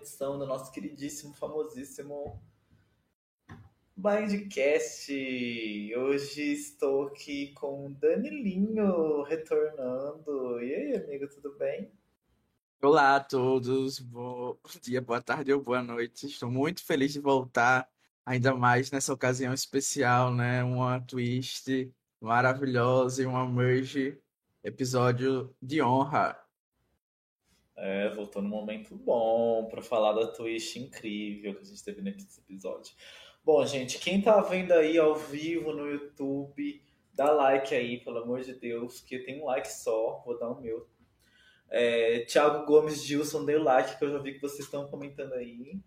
edição do nosso queridíssimo, famosíssimo Blindcast. Hoje estou aqui com o Danilinho retornando. E aí, amigo, tudo bem? Olá a todos, bom dia, boa tarde ou boa noite. Estou muito feliz de voltar, ainda mais nessa ocasião especial, né? Uma twist maravilhosa e uma merge episódio de honra. É, voltou num momento bom para falar da twist incrível que a gente teve nesse episódio. Bom, gente, quem tá vendo aí ao vivo no YouTube, dá like aí, pelo amor de Deus, que tem um like só, vou dar o meu é, Thiago Gomes Gilson, dê like, que eu já vi que vocês estão comentando aí.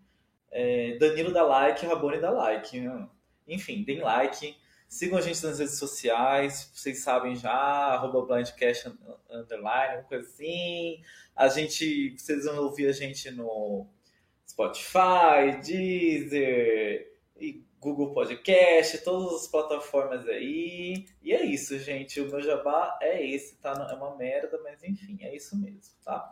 É, Danilo dá like, Rabone dá like. Né? Enfim, deem like. Sigam a gente nas redes sociais, vocês sabem já, arroba blindcast underline, uma coisa assim. A gente, vocês vão ouvir a gente no Spotify, Deezer e Google Podcast, todas as plataformas aí. E é isso, gente. O meu jabá é esse, tá? É uma merda, mas enfim, é isso mesmo, tá?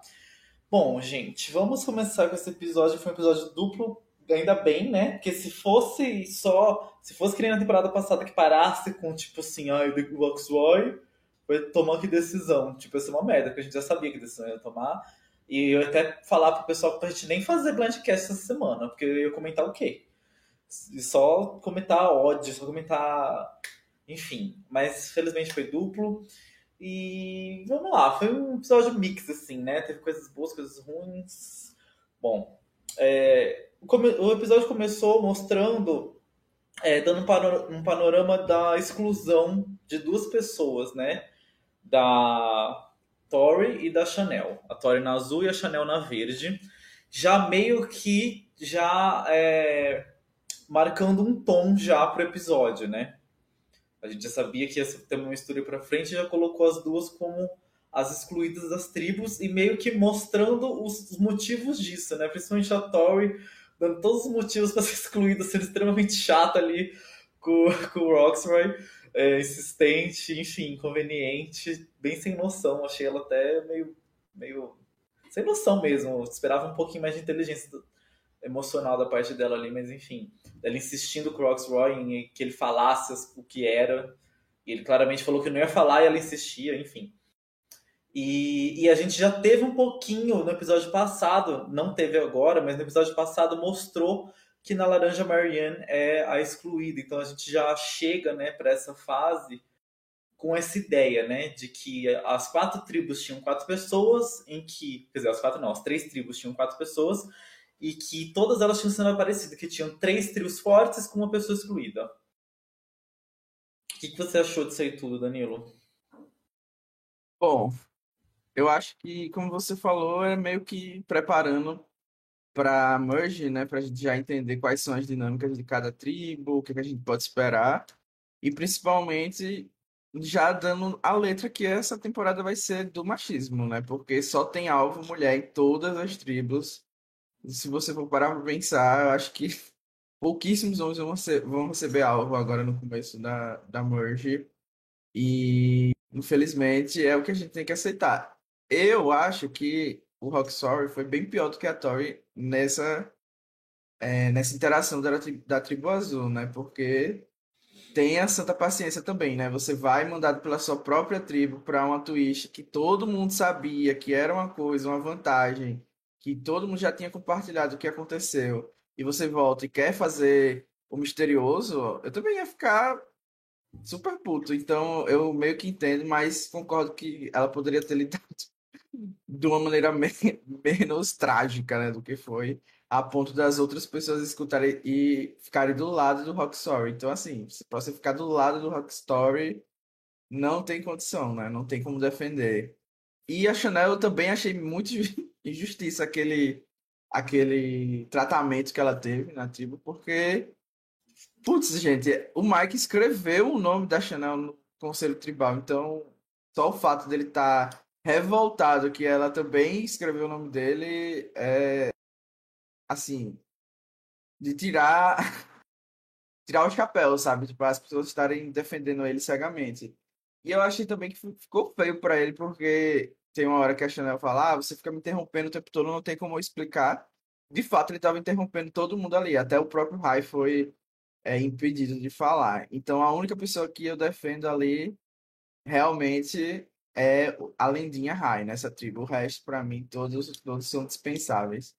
Bom, gente, vamos começar com esse episódio. Foi um episódio duplo, ainda bem, né? Porque se fosse só. Se fosse que nem na temporada passada que parasse com, tipo assim, ai, o Roxroy vai tomar que decisão. Tipo, ia ser uma merda, porque a gente já sabia que decisão ia tomar. E eu até falar pro pessoal pra gente nem fazer Blindcast essa semana, porque eu ia comentar o quê? só comentar ódio, só comentar. Enfim. Mas felizmente foi duplo. E vamos lá, foi um episódio mix, assim, né? Teve coisas boas, coisas ruins. Bom, é, o episódio começou mostrando, é, dando um panorama da exclusão de duas pessoas, né? Da Tori e da Chanel. A Tori na azul e a Chanel na verde. Já meio que já é, marcando um tom já pro episódio, né? A gente já sabia que ia ter uma mistura para frente e já colocou as duas como as excluídas das tribos e meio que mostrando os motivos disso, né? Principalmente a Tori dando todos os motivos para ser excluída, sendo extremamente chata ali com, com o Roxroy, é, insistente, enfim, inconveniente, bem sem noção. Achei ela até meio, meio sem noção mesmo. esperava um pouquinho mais de inteligência emocional da parte dela ali, mas enfim. Ela insistindo com o Roxroy em que ele falasse o que era. E ele claramente falou que não ia falar e ela insistia, enfim. E, e, a gente já teve um pouquinho no episódio passado, não teve agora, mas no episódio passado mostrou que na Laranja Marianne é a excluída. Então a gente já chega né, para essa fase com essa ideia, né, de que as quatro tribos tinham quatro pessoas, em que, quer dizer, as quatro não, as três tribos tinham quatro pessoas, e que todas elas tinham sido parecidas, que tinham três trios fortes com uma pessoa excluída. O que, que você achou disso aí tudo, Danilo? Bom, eu acho que, como você falou, é meio que preparando para merge, né, para a gente já entender quais são as dinâmicas de cada tribo, o que, que a gente pode esperar, e principalmente já dando a letra que essa temporada vai ser do machismo, né, porque só tem alvo mulher em todas as tribos se você for parar para pensar, eu acho que pouquíssimos homens vão, ser, vão receber alvo agora no começo da, da merge. E, infelizmente, é o que a gente tem que aceitar. Eu acho que o Rock Sorry foi bem pior do que a Tori nessa, é, nessa interação da, da tribo azul, né? Porque tem a santa paciência também, né? Você vai mandado pela sua própria tribo para uma twist que todo mundo sabia que era uma coisa, uma vantagem que todo mundo já tinha compartilhado o que aconteceu, e você volta e quer fazer o misterioso, eu também ia ficar super puto. Então eu meio que entendo, mas concordo que ela poderia ter lidado de uma maneira me menos trágica, né, do que foi, a ponto das outras pessoas escutarem e ficarem do lado do Rock Story. Então, assim, para você ficar do lado do Rock Story, não tem condição, né? Não tem como defender. E a Chanel eu também achei muito injustiça aquele, aquele tratamento que ela teve na tribo, porque, putz, gente, o Mike escreveu o nome da Chanel no Conselho Tribal, então só o fato dele estar tá revoltado que ela também escreveu o nome dele é, assim, de tirar tirar o chapéu, sabe? Tipo, as pessoas estarem defendendo ele cegamente. E eu achei também que ficou feio para ele, porque tem uma hora que a Chanel fala, ah, você fica me interrompendo o tempo todo, não tem como eu explicar. De fato, ele estava interrompendo todo mundo ali, até o próprio Rai foi é, impedido de falar. Então, a única pessoa que eu defendo ali realmente é a lendinha Rai nessa tribo. O resto, para mim, todos, todos são dispensáveis.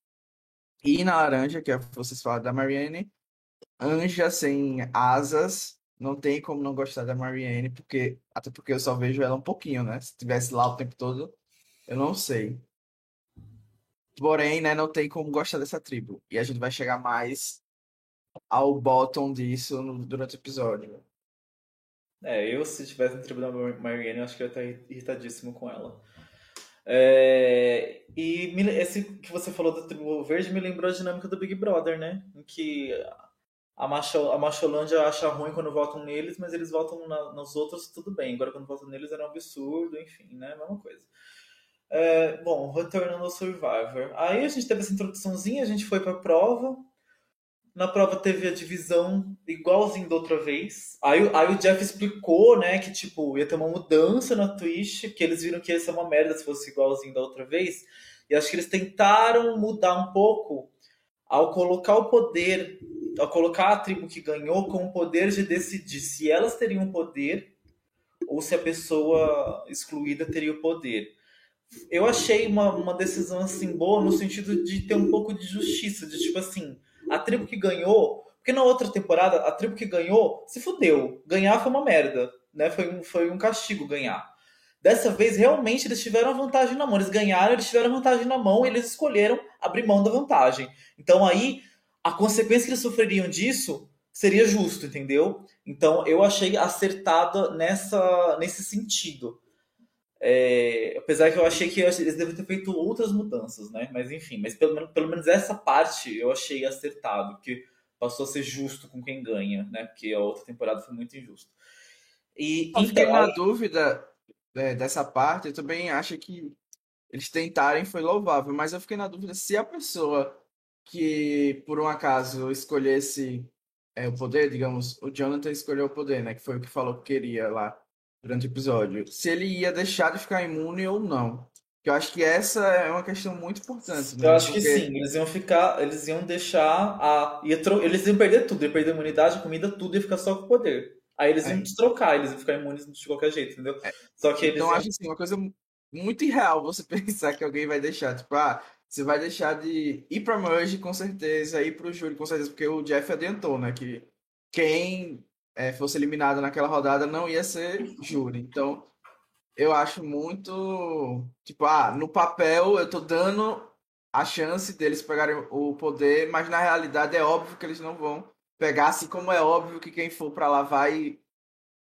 E na laranja, que é, vocês falaram da Marianne, anja sem asas, não tem como não gostar da Marianne, porque até porque eu só vejo ela um pouquinho, né? Se tivesse lá o tempo todo, eu não sei. Porém, né, não tem como gostar dessa tribo. E a gente vai chegar mais ao bottom disso no, durante o episódio. É, eu se tivesse na tribo da Marianne, eu acho que eu ia estar irritadíssimo com ela. É, e esse que você falou da tribo verde me lembrou a dinâmica do Big Brother, né? Em que a, Macho, a Macholândia acha ruim quando votam neles, mas eles votam na, nos outros, tudo bem. Agora, quando votam neles, era um absurdo, enfim, né? Mesma coisa. É, bom, retornando ao Survivor. Aí a gente teve essa introduçãozinha, a gente foi pra prova. Na prova teve a divisão igualzinho da outra vez. Aí, aí o Jeff explicou, né, que tipo, ia ter uma mudança na Twitch, que eles viram que ia ser uma merda se fosse igualzinho da outra vez. E acho que eles tentaram mudar um pouco ao colocar o poder, ao colocar a tribo que ganhou com o poder de decidir se elas teriam poder ou se a pessoa excluída teria o poder eu achei uma, uma decisão assim boa no sentido de ter um pouco de justiça, de tipo assim, a tribo que ganhou, porque na outra temporada a tribo que ganhou se fudeu, ganhar foi uma merda, né? Foi um, foi um castigo ganhar. Dessa vez realmente eles tiveram a vantagem na mão, eles ganharam, eles tiveram a vantagem na mão, e eles escolheram abrir mão da vantagem. Então aí a consequência que eles sofreriam disso seria justo, entendeu? Então eu achei acertada nessa nesse sentido. É, apesar que eu achei que eles devem ter feito outras mudanças, né? Mas enfim, mas pelo menos, pelo menos essa parte eu achei acertado, que passou a ser justo com quem ganha, né? Porque a outra temporada foi muito injusta. E eu fiquei então, na dúvida é, dessa parte, eu também acho que eles tentarem foi louvável, mas eu fiquei na dúvida se a pessoa que por um acaso escolhesse é, o poder, digamos, o Jonathan escolheu o poder, né? Que foi o que falou que queria lá durante o episódio, se ele ia deixar de ficar imune ou não. Que eu acho que essa é uma questão muito importante. Né? Eu acho Porque... que sim, eles iam ficar, eles iam deixar a. Ia tro... Eles iam perder tudo, ia perder a imunidade, a comida, tudo, ia ficar só com o poder. Aí eles iam é. trocar, eles iam ficar imunes de qualquer jeito, entendeu? É. Só que eles então, iam... acho assim, uma coisa muito irreal você pensar que alguém vai deixar, tipo, ah, você vai deixar de ir pra Merge com certeza, ir pro júri com certeza, porque o Jeff adiantou, né, que quem é, fosse eliminado naquela rodada, não ia ser júri. Então, eu acho muito. Tipo, ah, no papel eu tô dando a chance deles pegarem o poder, mas na realidade é óbvio que eles não vão pegar, assim como é óbvio que quem for para lá vai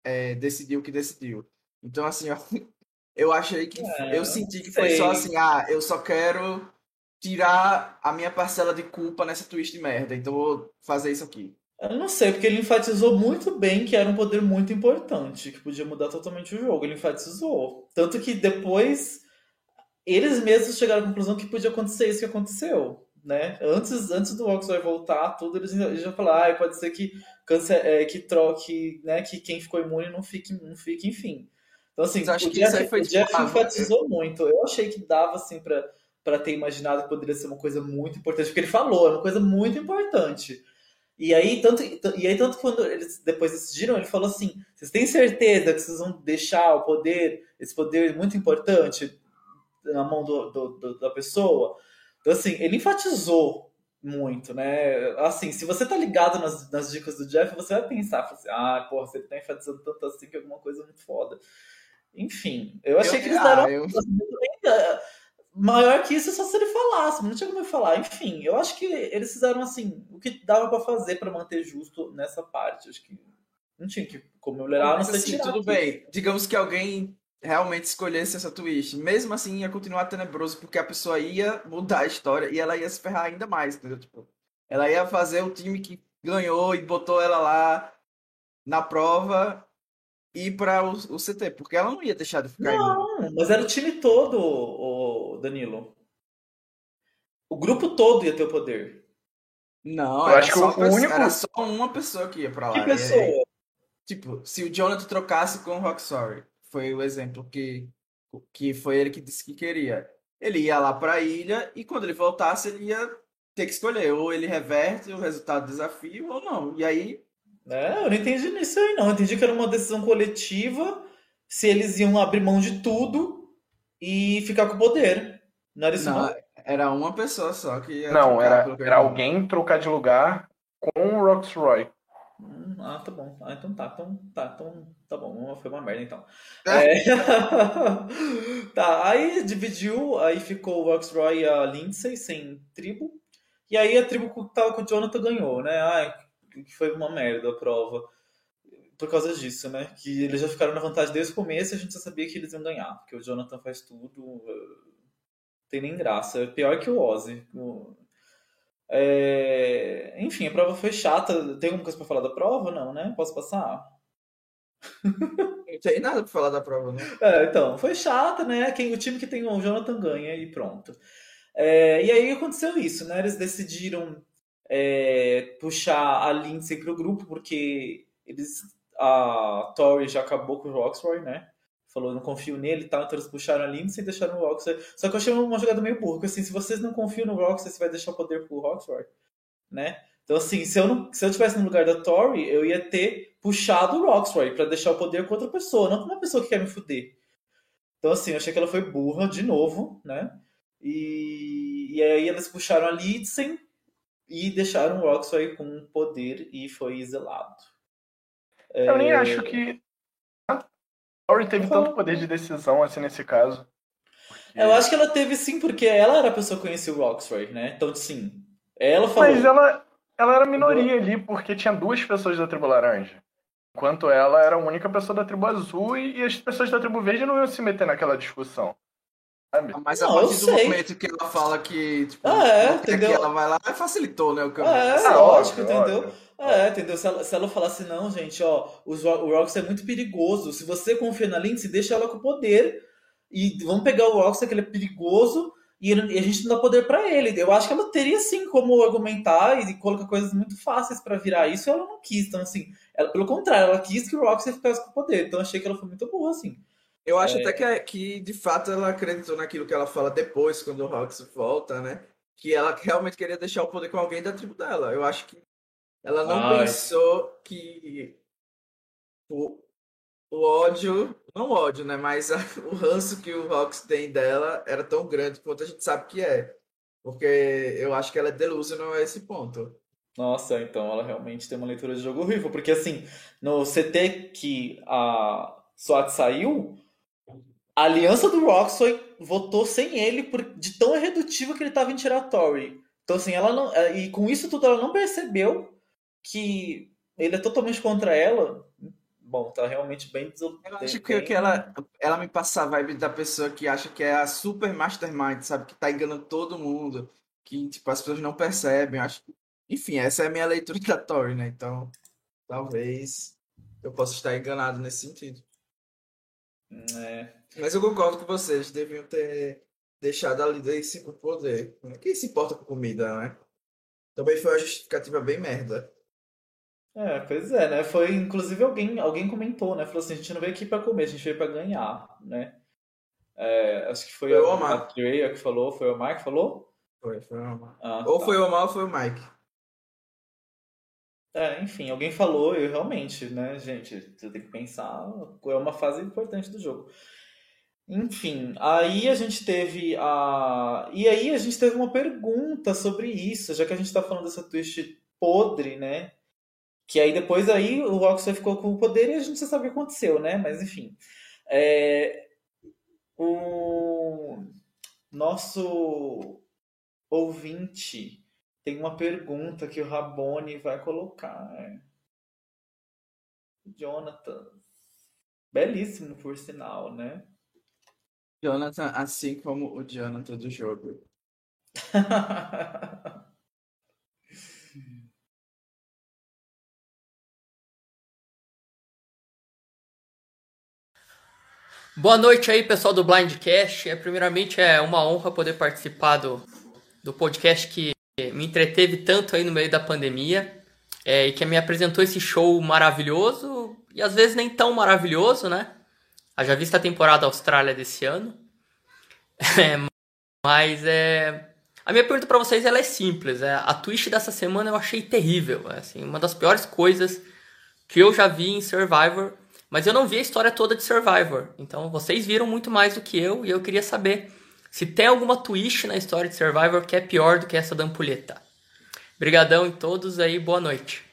é, decidir o que decidiu. Então, assim, ó, eu achei que. É, eu senti que sei. foi só assim, ah, eu só quero tirar a minha parcela de culpa nessa twist de merda, então vou fazer isso aqui. Eu não sei, porque ele enfatizou muito bem que era um poder muito importante, que podia mudar totalmente o jogo. Ele enfatizou. Tanto que depois eles mesmos chegaram à conclusão que podia acontecer isso que aconteceu. Né? Antes, antes do Oxford voltar, tudo, eles, já falaram, ah, pode ser que, câncer, é, que troque, né, que quem ficou imune não fique, não fique, enfim. Então, assim, o Jeff, foi, o Jeff tipo, enfatizou muito. Eu achei que dava, assim, para ter imaginado que poderia ser uma coisa muito importante, porque ele falou, é uma coisa muito importante. E aí, tanto, e aí, tanto quando eles depois decidiram, ele falou assim: vocês têm certeza que vocês vão deixar o poder, esse poder muito importante, na mão do, do, do, da pessoa? Então, assim, ele enfatizou muito, né? Assim, se você tá ligado nas, nas dicas do Jeff, você vai pensar, assim, ah, porra, você tá enfatizando tanto assim que é alguma coisa muito foda. Enfim, eu achei eu, que eles deram. Ah, eu maior que isso é só se ele falasse, não tinha como eu falar. Enfim, eu acho que eles fizeram assim o que dava para fazer para manter justo nessa parte. Acho que não tinha que como melhorar, não sei assim, tudo aqui. bem. Digamos que alguém realmente escolhesse essa twist, mesmo assim ia continuar tenebroso porque a pessoa ia mudar a história e ela ia se ferrar ainda mais, entendeu? Tipo, ela ia fazer o time que ganhou e botou ela lá na prova ir para o, o, CT, porque ela não ia deixar de ficar Não, aí. mas era o time todo, o Danilo. O grupo todo ia ter o poder. Não, eu acho que o único era só uma pessoa que ia para lá. Que pessoa? tipo, se o Jonathan trocasse com o Rock Sorry, foi o exemplo que que foi ele que disse que queria. Ele ia lá para a ilha e quando ele voltasse, ele ia ter que escolher. Ou ele reverte o resultado do desafio ou não. E aí. É, eu não entendi nisso aí, não. Eu entendi que era uma decisão coletiva se eles iam abrir mão de tudo e ficar com o poder. Não era isso, não? não? Era uma pessoa só que ia Não, era, era alguém trocar de lugar com o Roxroy. Hum, ah, tá bom. Ah, então tá. Então tá, então tá bom. Foi uma merda então. É. É... tá, aí dividiu, aí ficou o Roxroy e a Lindsay sem tribo. E aí a tribo que tava com o Jonathan ganhou, né? Ai, que foi uma merda a prova. Por causa disso, né? Que eles já ficaram na vantagem desde o começo e a gente já sabia que eles iam ganhar. Porque o Jonathan faz tudo tem nem graça. É pior que o Ozzy. É... Enfim, a prova foi chata. Tem alguma coisa pra falar da prova? Não, né? Posso passar? Não tem nada pra falar da prova, né? É, então, foi chata, né? Quem, o time que tem o Jonathan ganha e pronto. É, e aí aconteceu isso, né? Eles decidiram é, puxar a Lindsay pro grupo, porque eles, a Tori já acabou com o Roxroy, né? Falou, não confio nele e tal, então eles puxaram a Lindsay e deixaram o Roxor. Só que eu achei uma jogada meio burra, porque assim, se vocês não confiam no Roxor, você vai deixar o poder pro Roxor, né? Então assim, se eu, não, se eu tivesse no lugar da Tori, eu ia ter puxado o Roxroy para deixar o poder com outra pessoa, não com uma pessoa que quer me fuder. Então assim, eu achei que ela foi burra de novo, né? E, e aí eles puxaram a Lidsen e deixaram o Roxroy com poder e foi exilado. Eu é... nem acho que Laurie teve tanto poder de decisão assim nesse caso. Porque... Eu acho que ela teve sim, porque ela era a pessoa que conhecia o Roxroy, né? Então, sim. Ela falou. Mas ela, ela era minoria ali, porque tinha duas pessoas da tribo laranja. Enquanto ela era a única pessoa da tribo azul e, e as pessoas da tribo verde não iam se meter naquela discussão. Sabe? Mas a não, partir do sei. momento que ela fala que, tipo, ah, é, entendeu? que ela vai lá, facilitou, né, o caminho. É, ah, lógico, entendeu? Óbvio. É, entendeu? Se ela, se ela falasse, não, gente, ó, o, o Rox é muito perigoso. Se você confia na Lindsay, deixa ela com poder. E vamos pegar o Rox, que ele é perigoso, e, ele, e a gente não dá poder para ele. Eu acho que ela teria sim como argumentar e colocar coisas muito fáceis para virar isso, e ela não quis. Então, assim, ela, pelo contrário, ela quis que o Rox ficasse com poder. Então, achei que ela foi muito boa, assim. Eu acho é... até que, é, que, de fato, ela acreditou naquilo que ela fala depois, quando o Rox volta, né? Que ela realmente queria deixar o poder com alguém da tribo dela. Eu acho que ela não Ai. pensou que o, o ódio, não o ódio, né? Mas a, o ranço que o Rox tem dela era tão grande quanto a gente sabe que é. Porque eu acho que ela é delusional a esse ponto. Nossa, então ela realmente tem uma leitura de jogo horrível. Porque assim, no CT que a SWAT saiu, a aliança do Roxoy votou sem ele por, de tão irredutível que ele estava em tirar a Tory. Então, assim, ela não. E com isso tudo, ela não percebeu que ele é totalmente contra ela, bom, tá realmente bem desolado. Eu acho que, que ela, ela me passa a vibe da pessoa que acha que é a super mastermind, sabe? Que tá enganando todo mundo, que tipo, as pessoas não percebem. Eu acho que... Enfim, essa é a minha leitura da Tori, né? Então, talvez eu possa estar enganado nesse sentido. É. Mas eu concordo com vocês, deviam ter deixado a Liderice com poder. Quem se importa com comida, né? Também foi uma justificativa bem merda. É, pois é, né? Foi, inclusive, alguém, alguém comentou, né? Falou assim, a gente não veio aqui para comer, a gente veio para ganhar, né? É, acho que foi, foi a, o Omar. a Treia que falou, foi o Omar que falou? Foi, foi o Omar. Ah, ou tá. foi o Omar ou foi o Mike. É, enfim, alguém falou, eu realmente, né, gente, você tem que pensar, é uma fase importante do jogo. Enfim, aí a gente teve a. E aí a gente teve uma pergunta sobre isso, já que a gente tá falando dessa twist podre, né? Que aí depois aí o Roxas ficou com o poder e a gente já sabe o que aconteceu, né? Mas enfim. É... O nosso ouvinte tem uma pergunta que o Rabone vai colocar. É. Jonathan. Belíssimo, por sinal, né? Jonathan, assim como o Jonathan do jogo. Boa noite aí, pessoal do Blindcast. É, primeiramente, é uma honra poder participar do, do podcast que me entreteve tanto aí no meio da pandemia é, e que me apresentou esse show maravilhoso e às vezes nem tão maravilhoso, né? Haja vista a temporada Austrália desse ano. É, mas é. A minha pergunta para vocês ela é simples. É, a twist dessa semana eu achei terrível. É, assim, uma das piores coisas que eu já vi em Survivor. Mas eu não vi a história toda de Survivor. Então vocês viram muito mais do que eu e eu queria saber se tem alguma twist na história de Survivor que é pior do que essa da ampulheta. Obrigadão em todos aí, boa noite.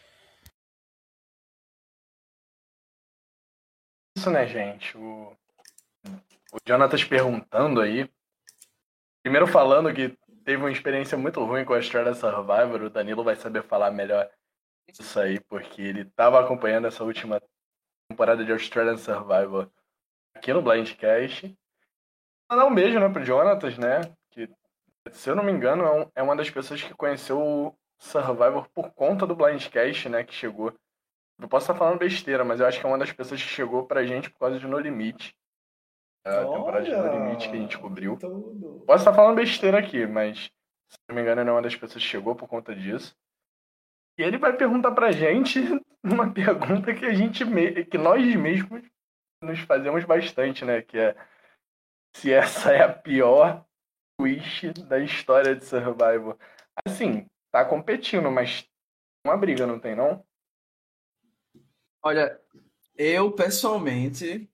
Isso, né, gente? O, o Jonatas perguntando aí. Primeiro falando que teve uma experiência muito ruim com a Australia Survivor. O Danilo vai saber falar melhor isso aí, porque ele estava acompanhando essa última temporada de Australian Survivor aqui no Blindcast. Mandar um beijo, né, pro Jonatas, né? Que, se eu não me engano, é, é uma das pessoas que conheceu o Survivor por conta do Blindcast, né? Que chegou. Eu posso estar falando besteira, mas eu acho que é uma das pessoas que chegou pra gente por causa de No Limite. A temporada de No Limite que a gente cobriu. Tudo. Posso estar falando besteira aqui, mas se não me engano, ele é uma das pessoas que chegou por conta disso. E ele vai perguntar pra gente uma pergunta que a gente que nós mesmos nos fazemos bastante, né? Que é se essa é a pior twist da história de Survival. Assim, tá competindo, mas uma briga, não tem não? Olha, eu pessoalmente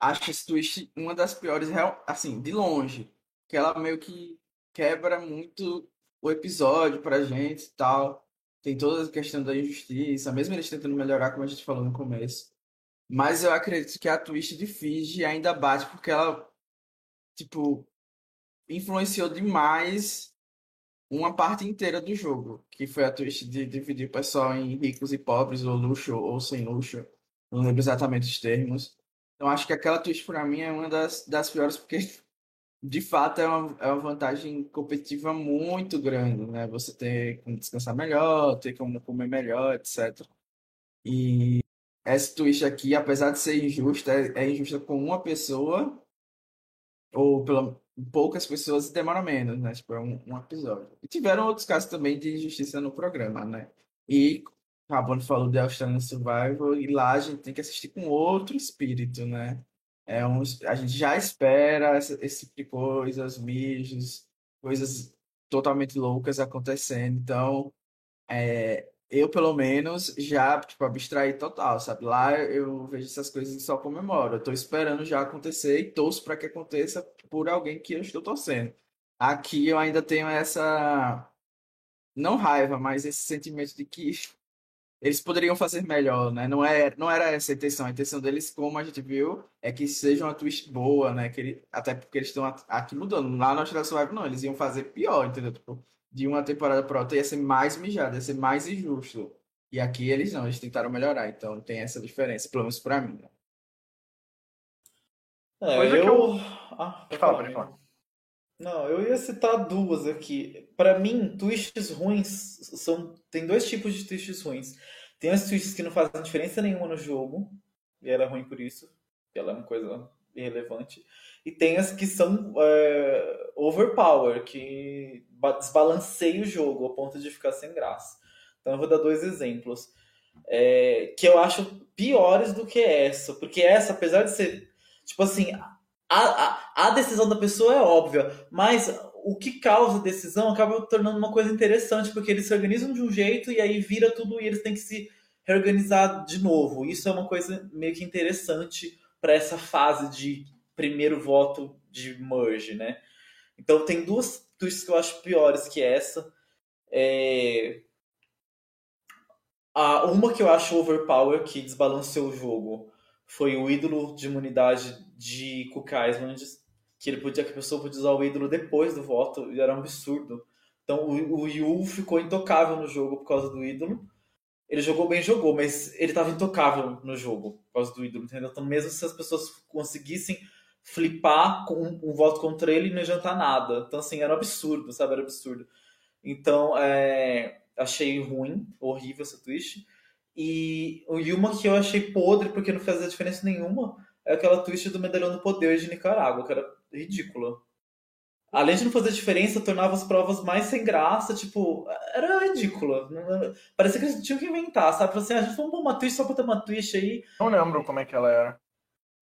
acho esse twist uma das piores, assim, de longe. Que ela meio que quebra muito o episódio pra gente e tal. Tem toda a questão da injustiça, mesmo eles tentando melhorar, como a gente falou no começo. Mas eu acredito que a twist de Fiji ainda bate porque ela, tipo, influenciou demais uma parte inteira do jogo, que foi a twist de dividir o pessoal em ricos e pobres, ou luxo ou sem luxo. Não lembro exatamente os termos. Então acho que aquela twist pra mim é uma das, das piores, porque de fato é uma, é uma vantagem competitiva muito grande, né? Você ter como descansar melhor, ter como comer melhor, etc. E essa twist aqui, apesar de ser injusta, é, é injusta com uma pessoa, ou pela, poucas pessoas e demora menos, né? Tipo, é um, um episódio. E tiveram outros casos também de injustiça no programa, né? E Rabone falou de Australian Survival, e lá a gente tem que assistir com outro espírito, né? É um, a gente já espera essa- esse tipo de coisas, mijos, coisas totalmente loucas acontecendo. Então, é, eu, pelo menos, já, tipo, abstraí total, sabe? Lá eu vejo essas coisas e só comemoro. Eu tô esperando já acontecer e torço para que aconteça por alguém que eu estou torcendo. Aqui eu ainda tenho essa, não raiva, mas esse sentimento de que eles poderiam fazer melhor, né? Não é, não era essa a intenção. A intenção deles, como a gente viu, é que seja uma twist boa, né? Que ele, até porque eles estão aqui mudando. Lá no Australia Survival, não, eles iam fazer pior, entendeu? Tipo, de uma temporada para outra ia ser mais mijado, ia ser mais injusto. E aqui eles não, eles tentaram melhorar. Então tem essa diferença, pelo menos pra mim. né? É, Coisa eu... que eu- Ah, Pode falar, pode falar. Não, eu ia citar duas aqui. Pra mim, twists ruins são. Tem dois tipos de twists ruins. Tem as twists que não fazem diferença nenhuma no jogo, e ela é ruim por isso, ela é uma coisa irrelevante. E tem as que são é, overpower, que ba- desbalanceiam o jogo ao ponto de ficar sem graça. Então eu vou dar dois exemplos. é, que eu acho piores do que essa, porque essa, apesar de ser. Tipo assim, a, a, a decisão da pessoa é óbvia, mas o que causa a decisão acaba tornando uma coisa interessante, porque eles se organizam de um jeito e aí vira tudo e eles têm que se reorganizar de novo. Isso é uma coisa meio que interessante para essa fase de primeiro voto de merge, né? Então tem duas twists que eu acho piores que essa. É... Uma que eu acho overpower, que desbalanceou o jogo, foi o ídolo de imunidade de Cook Islands, que ele podia que a pessoa podia usar o ídolo depois do voto, e era um absurdo. Então o, o Yu ficou intocável no jogo por causa do ídolo. Ele jogou bem, jogou, mas ele estava intocável no jogo por causa do ídolo, entendeu? Então mesmo se as pessoas conseguissem flipar com um, um voto contra ele, não ia adiantar nada. Então assim, era um absurdo, sabe? Era absurdo. Então, é, achei ruim, horrível essa twist. E, e uma que eu achei podre, porque não fazia diferença nenhuma, é aquela twist do medalhão do poder de Nicarágua, que era ridícula. Além de não fazer diferença, tornava as provas mais sem graça, tipo, era ridícula. Não Parecia que eles tinham que inventar, sabe? Assim, ah, a gente vamos uma twist só pra ter uma twist aí. Não lembro como é que ela era.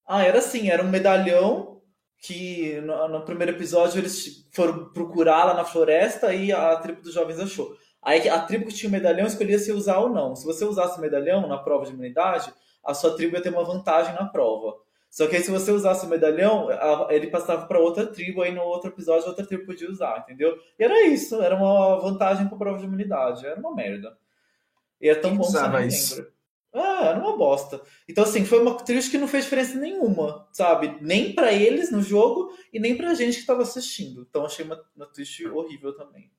Ah, era assim, era um medalhão que no, no, primeiro episódio eles foram procurar lá na floresta e a tribo dos jovens achou. Aí a tribo que tinha o medalhão escolhia se usar ou não. Se você usasse o medalhão na prova de imunidade, a sua tribo ia ter uma vantagem na prova. Só que aí se você usasse o medalhão, ele passava para outra tribo, aí no outro episódio outra tribo podia usar, entendeu? E era isso, era uma vantagem para prova de imunidade, era uma merda. E é tão Quem bom que você não lembra. Ah, era uma bosta. Então, assim, foi uma trilha que não fez diferença nenhuma, sabe? Nem para eles no jogo e nem pra gente que tava assistindo. Então, achei uma, uma twist horrível também.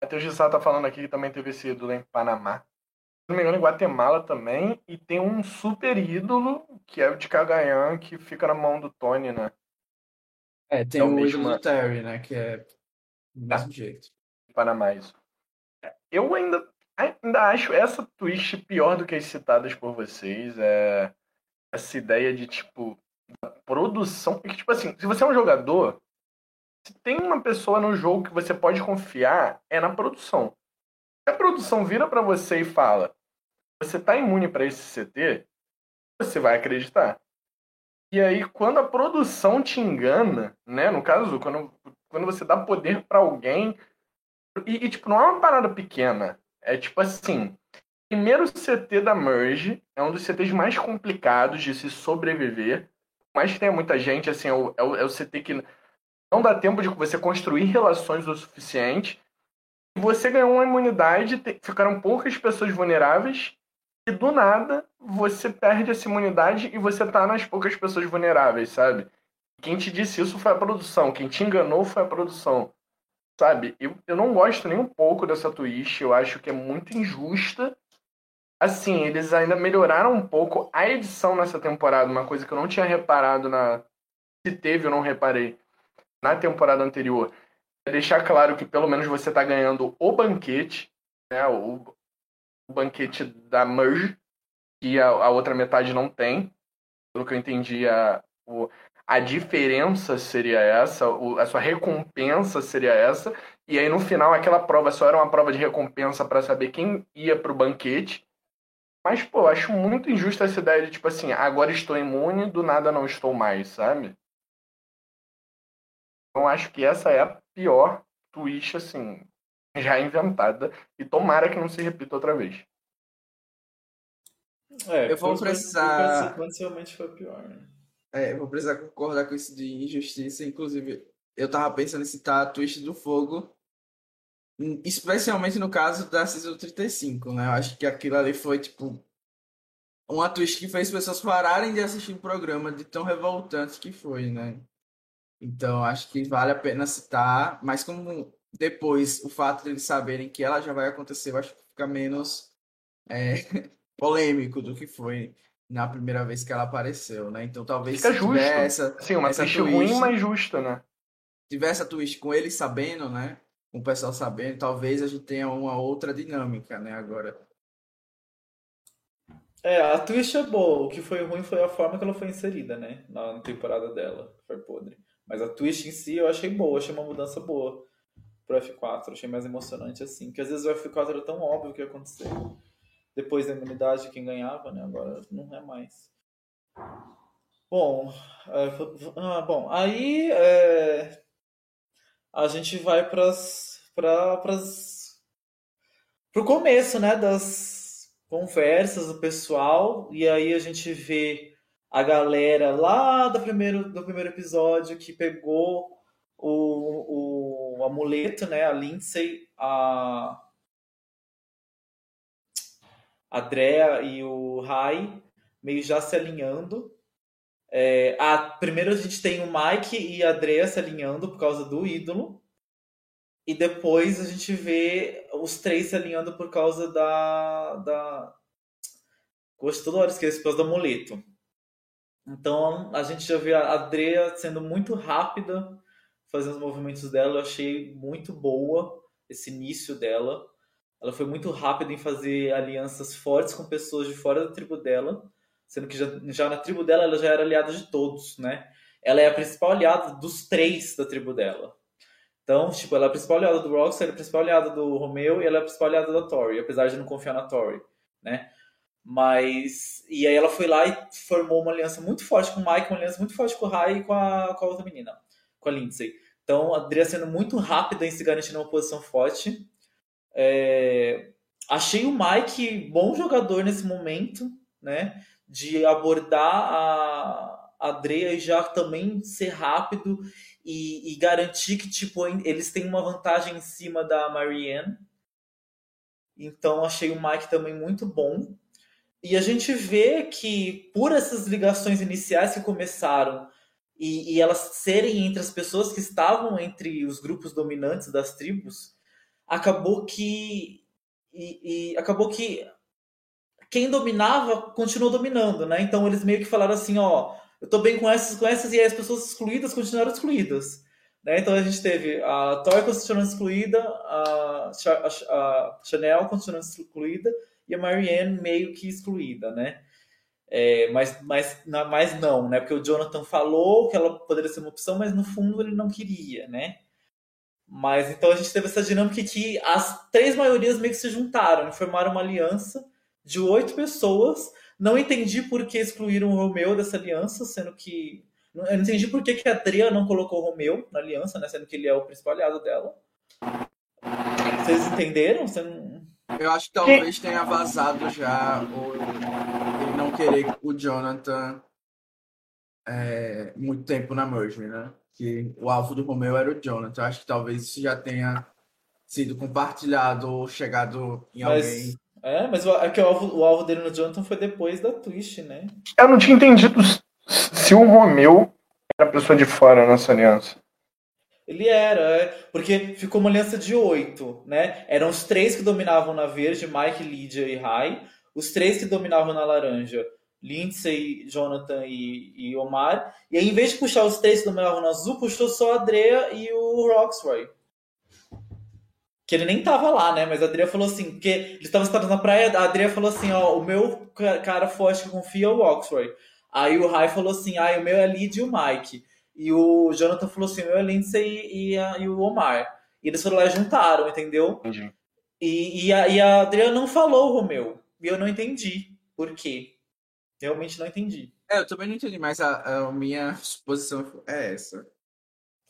Até o Gissá tá falando aqui que também teve esse ídolo em Panamá. Se não me engano, em Guatemala também. E tem um super ídolo, que é o de Cagayan, que fica na mão do Tony, né? É, tem é o, o ídolo do Terry, né? Que é do mesmo ah, jeito. Panamá, isso. Eu ainda Ainda acho essa twist pior do que as citadas por vocês. É essa ideia de, tipo, da produção. Porque, tipo assim, se você é um jogador, se tem uma pessoa no jogo que você pode confiar, é na produção. Se a produção vira para você e fala: você tá imune para esse CT, você vai acreditar. E aí, quando a produção te engana, né? No caso, quando, quando você dá poder para alguém. E, e, tipo, não é uma parada pequena. É tipo assim, primeiro CT da Merge é um dos CTs mais complicados de se sobreviver. Mas tem muita gente, assim, é o, é o, é o CT que não dá tempo de você construir relações o suficiente. Você ganhou uma imunidade, ficaram poucas pessoas vulneráveis, e do nada você perde essa imunidade e você tá nas poucas pessoas vulneráveis, sabe? Quem te disse isso foi a produção, quem te enganou foi a produção. Sabe, eu, eu não gosto nem um pouco dessa twist, eu acho que é muito injusta. Assim, eles ainda melhoraram um pouco a edição nessa temporada, uma coisa que eu não tinha reparado na. Se teve, eu não reparei na temporada anterior. É deixar claro que pelo menos você tá ganhando o banquete, né? O, o banquete da Merge, que a, a outra metade não tem. Pelo que eu entendi, a, o, a diferença seria essa, a sua recompensa seria essa, e aí no final aquela prova só era uma prova de recompensa para saber quem ia pro banquete. Mas, pô, acho muito injusta essa ideia de, tipo assim, agora estou imune, do nada não estou mais, sabe? Então acho que essa é a pior twist, assim, já inventada, e tomara que não se repita outra vez. É, eu vou precisar. Consequentemente foi pior, né? É, vou precisar concordar com isso de injustiça. Inclusive, eu tava pensando em citar a Twist do Fogo, especialmente no caso da Season 35, né? Eu acho que aquilo ali foi, tipo, uma twist que fez pessoas pararem de assistir o programa de tão revoltante que foi, né? Então, acho que vale a pena citar, mas como depois o fato de eles saberem que ela já vai acontecer, eu acho que fica menos é, polêmico do que foi na primeira vez que ela apareceu, né? Então talvez Fica justo. essa, Sim, uma essa twist, twist ruim, mas justa, né? Tivesse a twist com ele sabendo, né? Com o pessoal sabendo, talvez a gente tenha uma outra dinâmica, né? Agora. É, a twist é boa. O que foi ruim foi a forma que ela foi inserida, né? Na temporada dela. Foi podre. Mas a twist em si eu achei boa, achei uma mudança boa pro F4. Achei mais emocionante assim. Porque às vezes o F4 era tão óbvio o que ia acontecer depois da imunidade quem ganhava, né? Agora não é mais. Bom, é, ah, bom aí é, a gente vai para o começo, né? Das conversas do pessoal e aí a gente vê a galera lá do primeiro, do primeiro episódio que pegou o, o amuleto, né? A Lindsay, a a Drea e o Rai meio já se alinhando. É, a, primeiro a gente tem o Mike e a Drea se alinhando por causa do ídolo. E depois a gente vê os três se alinhando por causa da. da... Gosto toda hora esqueço por causa do amuleto. Então a gente já vê a Drea sendo muito rápida fazendo os movimentos dela. Eu achei muito boa esse início dela. Ela foi muito rápida em fazer alianças fortes com pessoas de fora da tribo dela, sendo que já, já na tribo dela ela já era aliada de todos, né? Ela é a principal aliada dos três da tribo dela. Então, tipo, ela é a principal aliada do Roxy, ela é a principal aliada do Romeo e ela é a principal aliada da Tori, apesar de não confiar na Tori, né? Mas. E aí ela foi lá e formou uma aliança muito forte com o Mike, uma aliança muito forte com o Rai e com a, com a outra menina, com a Lindsay. Então a Adria sendo muito rápida em se garantir numa posição forte. É... Achei o Mike bom jogador nesse momento, né? De abordar a, a Adria e já também ser rápido e, e, garantir que tipo eles têm uma vantagem em cima da Marianne. Então achei o Mike também muito bom. E a gente vê que, por essas ligações iniciais que começaram e, e, elas serem entre as pessoas que estavam entre os grupos dominantes das tribos, acabou que. E, e acabou que quem dominava continuou dominando, né? Então eles meio que falaram assim: ó, eu tô bem com essas, com essas, e as pessoas excluídas continuaram excluídas. Né? Então a gente teve a Thor continuando excluída, a, a, a Chanel continuando excluída, e a Marianne meio que excluída, né? É, mas, mas, mas não, né? Porque o Jonathan falou que ela poderia ser uma opção, mas no fundo ele não queria, né? Mas então a gente teve essa dinâmica que as três maiorias meio que se juntaram e formaram uma aliança de oito pessoas. Não entendi por que excluíram o Romeu dessa aliança, sendo que. Eu não entendi por que, que a Adria não colocou o Romeu na aliança, né? Sendo que ele é o principal aliado dela. Vocês entenderam? Você não... Eu acho que talvez tenha vazado já ele não querer o Jonathan é, muito tempo na merge, né? Que o alvo do Romeu era o Jonathan. Acho que talvez isso já tenha sido compartilhado ou chegado em mas, alguém. É, mas o, é que o, alvo, o alvo dele no Jonathan foi depois da Twist, né? Eu não tinha entendido se o Romeu era a pessoa de fora nessa aliança. Ele era, é, porque ficou uma aliança de oito, né? Eram os três que dominavam na verde, Mike, Lydia e Rai. Os três que dominavam na laranja, Lindsay, Jonathan e, e, Omar. E aí, em vez de puxar os três que dominavam no azul, puxou só a Drea e o Roxroy. Que ele nem tava lá, né? Mas a Adria falou assim, porque eles estavam sentados na praia, a Adria falou assim, ó, o meu cara forte que confia é o Roxroy. Aí o Rai falou assim, ah, o meu é Lid e o Mike. E o Jonathan falou assim: meu é Lindsay e, a, e o Omar. E eles foram lá e juntaram, entendeu? Entendi. E, e, a, e a Adriana não falou o Romeu. E eu não entendi por quê. Realmente não entendi. É, eu também não entendi, mas a, a minha suposição é essa.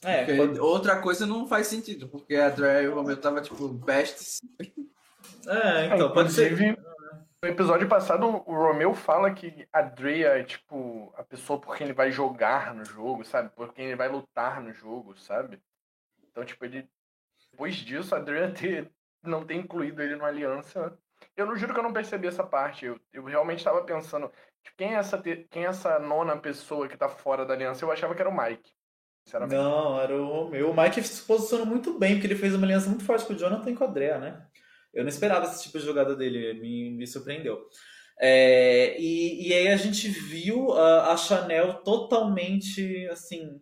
É, quando... Outra coisa não faz sentido, porque a e o Romeu tava tipo best. É, então, é, pode ser. No episódio passado, o Romeu fala que a Drea é, tipo, a pessoa por quem ele vai jogar no jogo, sabe? Por quem ele vai lutar no jogo, sabe? Então, tipo, ele. Depois disso, a Drea ter, não ter incluído ele numa aliança. Eu não juro que eu não percebi essa parte. Eu, eu realmente estava pensando, quem é, essa, quem é essa nona pessoa que tá fora da aliança? Eu achava que era o Mike. Não, era o Romeu. O Mike se posicionou muito bem, porque ele fez uma aliança muito forte com o Jonathan e com a Drea, né? Eu não esperava esse tipo de jogada dele, me, me surpreendeu. É, e, e aí a gente viu a, a, Chanel totalmente assim.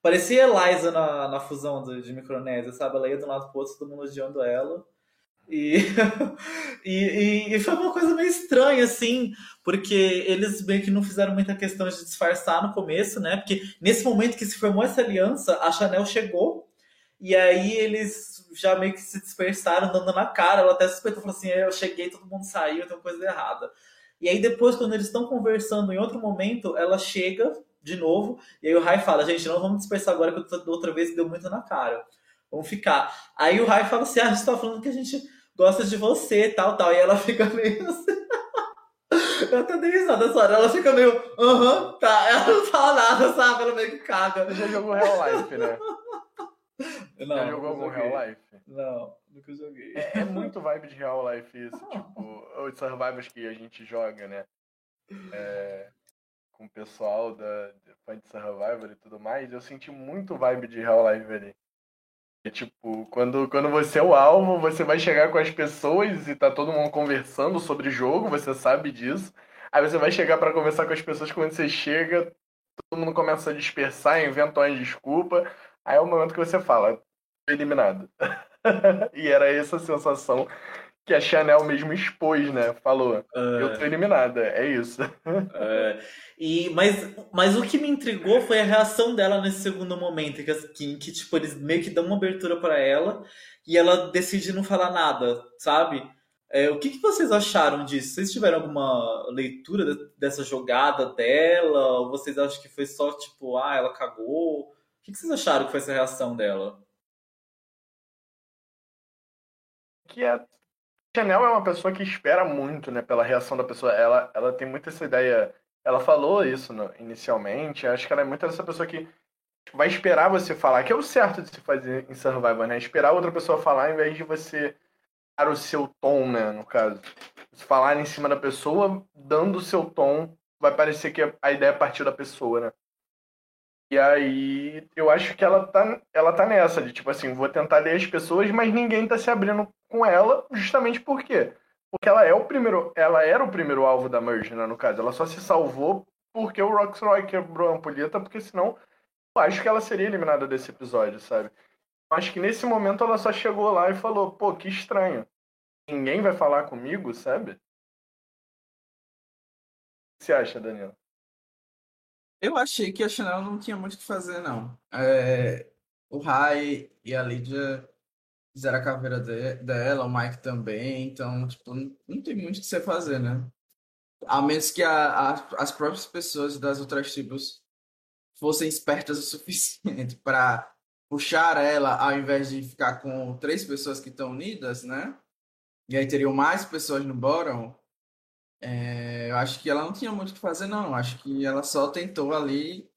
Parecia Eliza na, na fusão do, de Micronésia, sabe? Ela ia de um lado pro outro, todo mundo odiando ela. E, e, e, foi uma coisa meio estranha, assim, porque eles meio que não fizeram muita questão de disfarçar no começo, né? Porque nesse momento que se formou essa aliança, a Chanel chegou e aí eles já meio que se dispersaram, dando na cara. Ela até suspeitou, falou assim: eu cheguei, todo mundo saiu, tem coisa errada. E aí depois, quando eles estão conversando em outro momento, ela chega de novo, e aí o Rai fala, gente, não vamos dispersar agora, que outra vez deu muito na cara. Vamos ficar. Aí o Rai fala assim, ah, a gente tá falando que a gente gosta de você, tal, tal. E ela fica meio assim... Eu até dei risada nessa hora. Ela fica meio, aham, uh -huh, tá. Ela não fala nada, sabe? Ela meio que caga. Você já jogou Real Life, né? Não, Já jogou algum Real Life? Não, nunca joguei. É, é, muito vibe de Real Life isso. tipo, os survivors que a gente joga, né? É, com o pessoal da fã de Survivor e tudo mais, eu senti muito vibe de Real Life ali. É tipo, quando, quando você é o alvo, você vai chegar com as pessoas e tá todo mundo conversando sobre jogo, você sabe disso. Aí você vai chegar para conversar com as pessoas, quando você chega, todo mundo começa a dispersar, inventa uma desculpa. Aí é o momento que você fala, eliminado. e era essa sensação que a Chanel mesmo expôs, né? Falou, uh... eu tô eliminada, é isso. Uh... E, mas, mas o que me intrigou foi a reação dela nesse segundo momento, que, que, que tipo, eles meio que dão uma abertura para ela e ela decide não falar nada, sabe? É, o que, que, vocês acharam disso? Vocês tiveram alguma leitura dessa jogada dela? Ou vocês acham que foi só tipo, ah, ela cagou? O que, que vocês acharam que foi essa reação dela? Que a Chanel é uma pessoa que espera muito, né, pela reação da pessoa. Ela, ela tem muito essa ideia. Ela falou isso no, inicialmente. Acho que ela é muito essa pessoa que vai esperar você falar, que é o certo de se fazer em Survivor, né? Esperar outra pessoa falar em vez de você dar o seu tom, né, no caso. Se falar em cima da pessoa, dando o seu tom, vai parecer que a ideia partiu da pessoa, né? E aí, eu acho que ela tá, ela tá nessa, de tipo assim, vou tentar ler as pessoas, mas ninguém tá se abrindo com ela, justamente por quê? Porque ela é o primeiro, ela era o primeiro alvo da Merge, né, no caso. Ela só se salvou porque o Roxroy quebrou a ampulheta, porque senão eu acho que ela seria eliminada desse episódio, sabe? Acho que nesse momento ela só chegou lá e falou, pô, que estranho. Ninguém vai falar comigo, sabe? O que você acha, Daniel? Eu achei que a Chanel não tinha muito o que fazer, não. É, o Rai e a Lídia fizeram a caveira de, dela, o Mike também, então, tipo, não, não tem muito o que você fazer, né? A menos que a, a, as próprias pessoas das outras tribos fossem espertas o suficiente para puxar ela ao invés de ficar com três pessoas que estão unidas, né? E aí teriam mais pessoas no bottom. É, eu acho que ela não tinha muito o que fazer, não. Eu acho que ela só tentou ali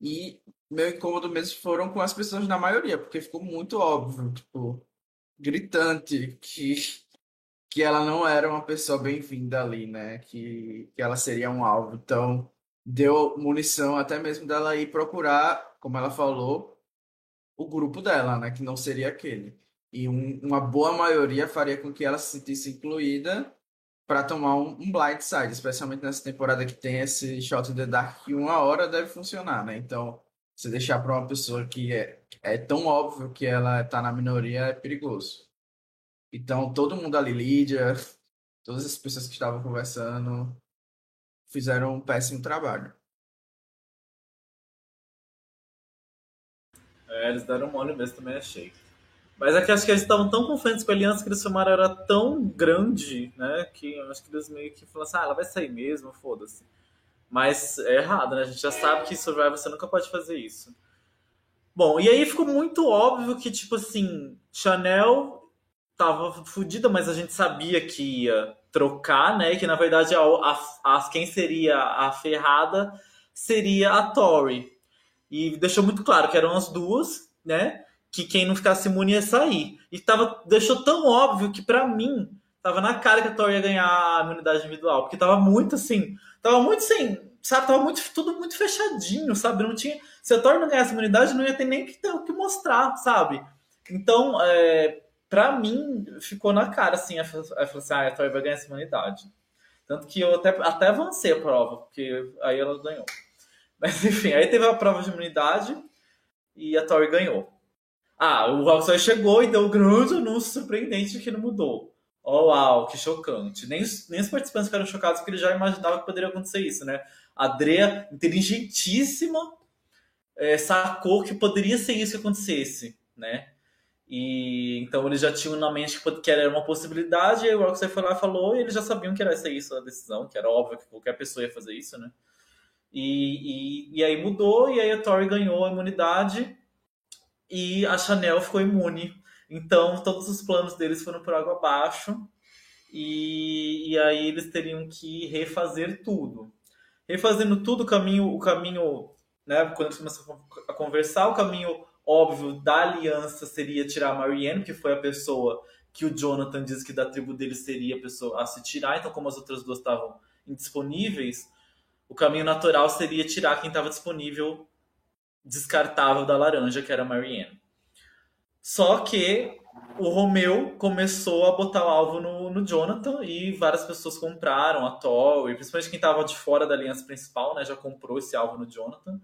e meu incômodo mesmo foram com as pessoas na maioria, porque ficou muito óbvio, tipo, gritante que que ela não era uma pessoa bem-vinda ali, né? Que, que ela seria um alvo. Então, deu munição até mesmo dela ir procurar, como ela falou, o grupo dela, né? Que não seria aquele. E um, uma boa maioria faria com que ela se sentisse incluída para tomar um, um blindside, especialmente nessa temporada que tem esse shot in the dark que uma hora deve funcionar, né? Então, você deixar para uma pessoa que é, é tão óbvio que ela está na minoria é perigoso. Então, todo mundo ali, Lídia, todas as pessoas que estavam conversando, fizeram um péssimo trabalho. É, eles deram mole mesmo, também achei. Mas é que acho que eles estavam tão confiantes com a aliança que eles chamaram era tão grande, né? Que eu acho que eles meio que falaram assim, ah, ela vai sair mesmo, foda-se. Mas é errado, né? A gente já sabe que Survivor você nunca pode fazer isso. Bom, e aí ficou muito óbvio que, tipo assim, Chanel tava fodida, mas a gente sabia que ia trocar, né? Que na verdade a, a, a, quem seria a ferrada seria a Tori. E deixou muito claro que eram as duas, né? Que quem não ficasse imune ia sair. E tava, deixou tão óbvio que para mim tava na cara que a Tori ia ganhar a imunidade individual. Porque tava muito assim. Tava muito assim. Sabe, tava muito, tudo muito fechadinho, sabe? Não tinha. Se a Tori não ganhasse imunidade, não ia ter nem que ter o que mostrar, sabe? Então, é, para mim, ficou na cara, assim, a falou assim, ah, a Tori vai ganhar essa imunidade. Tanto que eu até, até avancei a prova, porque aí ela ganhou. Mas enfim, aí teve a prova de imunidade e a Tori ganhou. Ah, o Rockstar chegou e deu um grande anúncio surpreendente que não mudou. Oh, uau, que chocante. Nem os, nem os participantes ficaram chocados porque eles já imaginavam que poderia acontecer isso, né? A Drea, inteligentíssima, é, sacou que poderia ser isso que acontecesse, né? E então eles já tinham na mente que era uma possibilidade, e o Rockstar foi lá e falou, e eles já sabiam que era essa isso a decisão, que era óbvio que qualquer pessoa ia fazer isso, né? E, e, e aí mudou, e aí a Tori ganhou a imunidade e a Chanel ficou imune. Então todos os planos deles foram por água abaixo, e, e aí eles teriam que refazer tudo. Refazendo tudo, o caminho, o caminho, né? Quando eles começaram a conversar, o caminho óbvio da aliança seria tirar a Marianne, que foi a pessoa que o Jonathan disse que da tribo dele seria a pessoa a se tirar. Então, como as outras duas estavam indisponíveis, o caminho natural seria tirar quem estava disponível, descartável da laranja, que era a Marianne. Só que o Romeu começou a botar o alvo no, no Jonathan e várias pessoas compraram a Thor, e principalmente quem estava de fora da aliança principal, né, já comprou esse alvo no Jonathan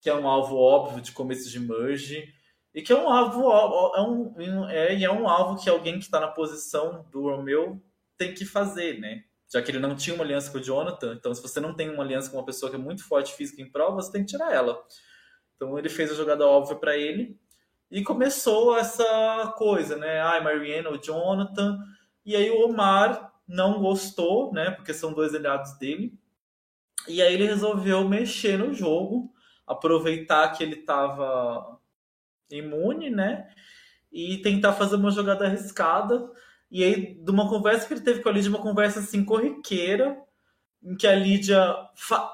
que é um alvo óbvio de começo de merge, e que é um alvo é um, é, é um alvo que alguém que está na posição do Romeu tem que fazer, né? Já que ele não tinha uma aliança com o Jonathan, então se você não tem uma aliança com uma pessoa que é muito forte física em prova, você tem que tirar ela. Então ele fez a jogada óbvia para ele e começou essa coisa, né? Ai, Marianne ou Jonathan. E aí o Omar não gostou, né? Porque são dois aliados dele. E aí ele resolveu mexer no jogo, aproveitar que ele estava imune, né? E tentar fazer uma jogada arriscada. E aí, de uma conversa que ele teve com a Lídia, uma conversa assim corriqueira, em que a Lídia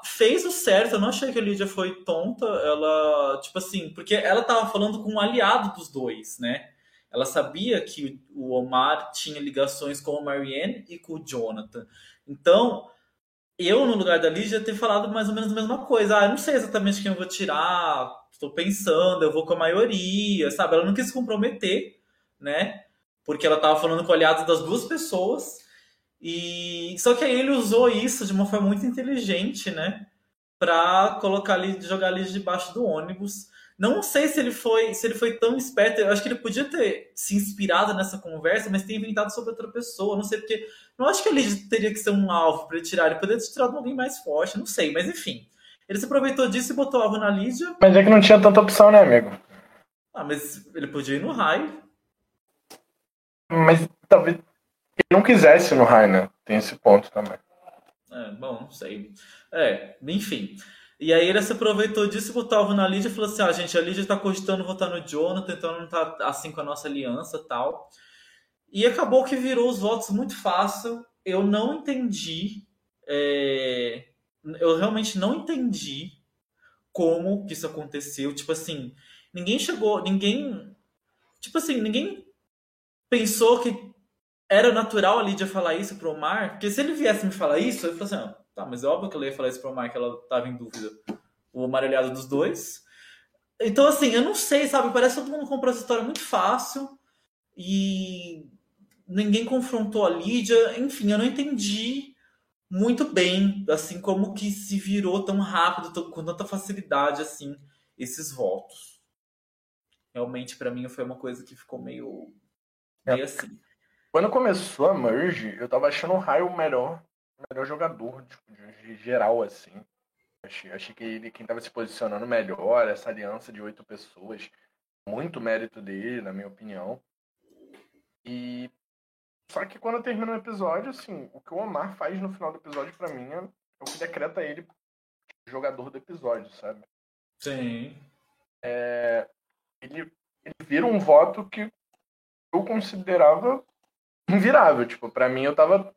fez o certo. Eu não achei que a Lídia foi tonta. Ela, tipo assim, porque ela tava falando com um aliado dos dois, né? Ela sabia que o Omar tinha ligações com o Marianne e com o Jonathan. Então, eu, no lugar da Lídia, ter falado mais ou menos a mesma coisa. Ah, eu não sei exatamente quem eu vou tirar, estou pensando, eu vou com a maioria, sabe? Ela não quis se comprometer, né? Porque ela estava falando com aliados das duas pessoas. E só que aí ele usou isso de uma forma muito inteligente, né? Para colocar ali, jogar ali debaixo do ônibus. Não sei se ele foi, se ele foi tão esperto. Eu acho que ele podia ter se inspirado nessa conversa, mas ter inventado sobre outra pessoa. Não sei porque. Não acho que ele teria que ser um alvo para ele tirar. Ele poderia ter tirado alguém mais forte. Não sei, mas enfim. Ele se aproveitou disso e botou alvo na Lídia. Mas é que não tinha tanta opção, né, amigo? Ah, mas ele podia ir no raio. Mas talvez ele não quisesse no raio, né? Tem esse ponto também. É, bom, não sei. É, enfim. E aí ele se aproveitou disso e botou na Lídia e falou assim: ah, gente, a Lídia tá cogitando votar no Jonathan, então não tá assim com a nossa aliança tal. E acabou que virou os votos muito fácil. Eu não entendi. É... Eu realmente não entendi como que isso aconteceu. Tipo assim, ninguém chegou, ninguém. Tipo assim, ninguém pensou que era natural a Lídia falar isso pro Omar. Porque se ele viesse me falar isso, eu falei assim: ah, Tá, mas é óbvio que eu ia falar isso pro Omar, que ela tava em dúvida. O Omar é aliado dos dois. Então, assim, eu não sei, sabe? Parece que todo mundo comprou essa história muito fácil e ninguém confrontou a Lídia. Enfim, eu não entendi muito bem, assim, como que se virou tão rápido, com tanta facilidade, assim, esses votos. Realmente, para mim, foi uma coisa que ficou meio, meio é. assim. Quando começou a Merge, eu tava achando o Raio melhor melhor jogador tipo, de, geral, assim. Achei, achei que ele, quem estava se posicionando melhor, essa aliança de oito pessoas, muito mérito dele, na minha opinião. E só que quando termina o episódio, assim, o que o Omar faz no final do episódio, para mim, é o que decreta ele jogador do episódio, sabe? Sim. É, ele, ele vira um voto que eu considerava invirável. Tipo, para mim eu tava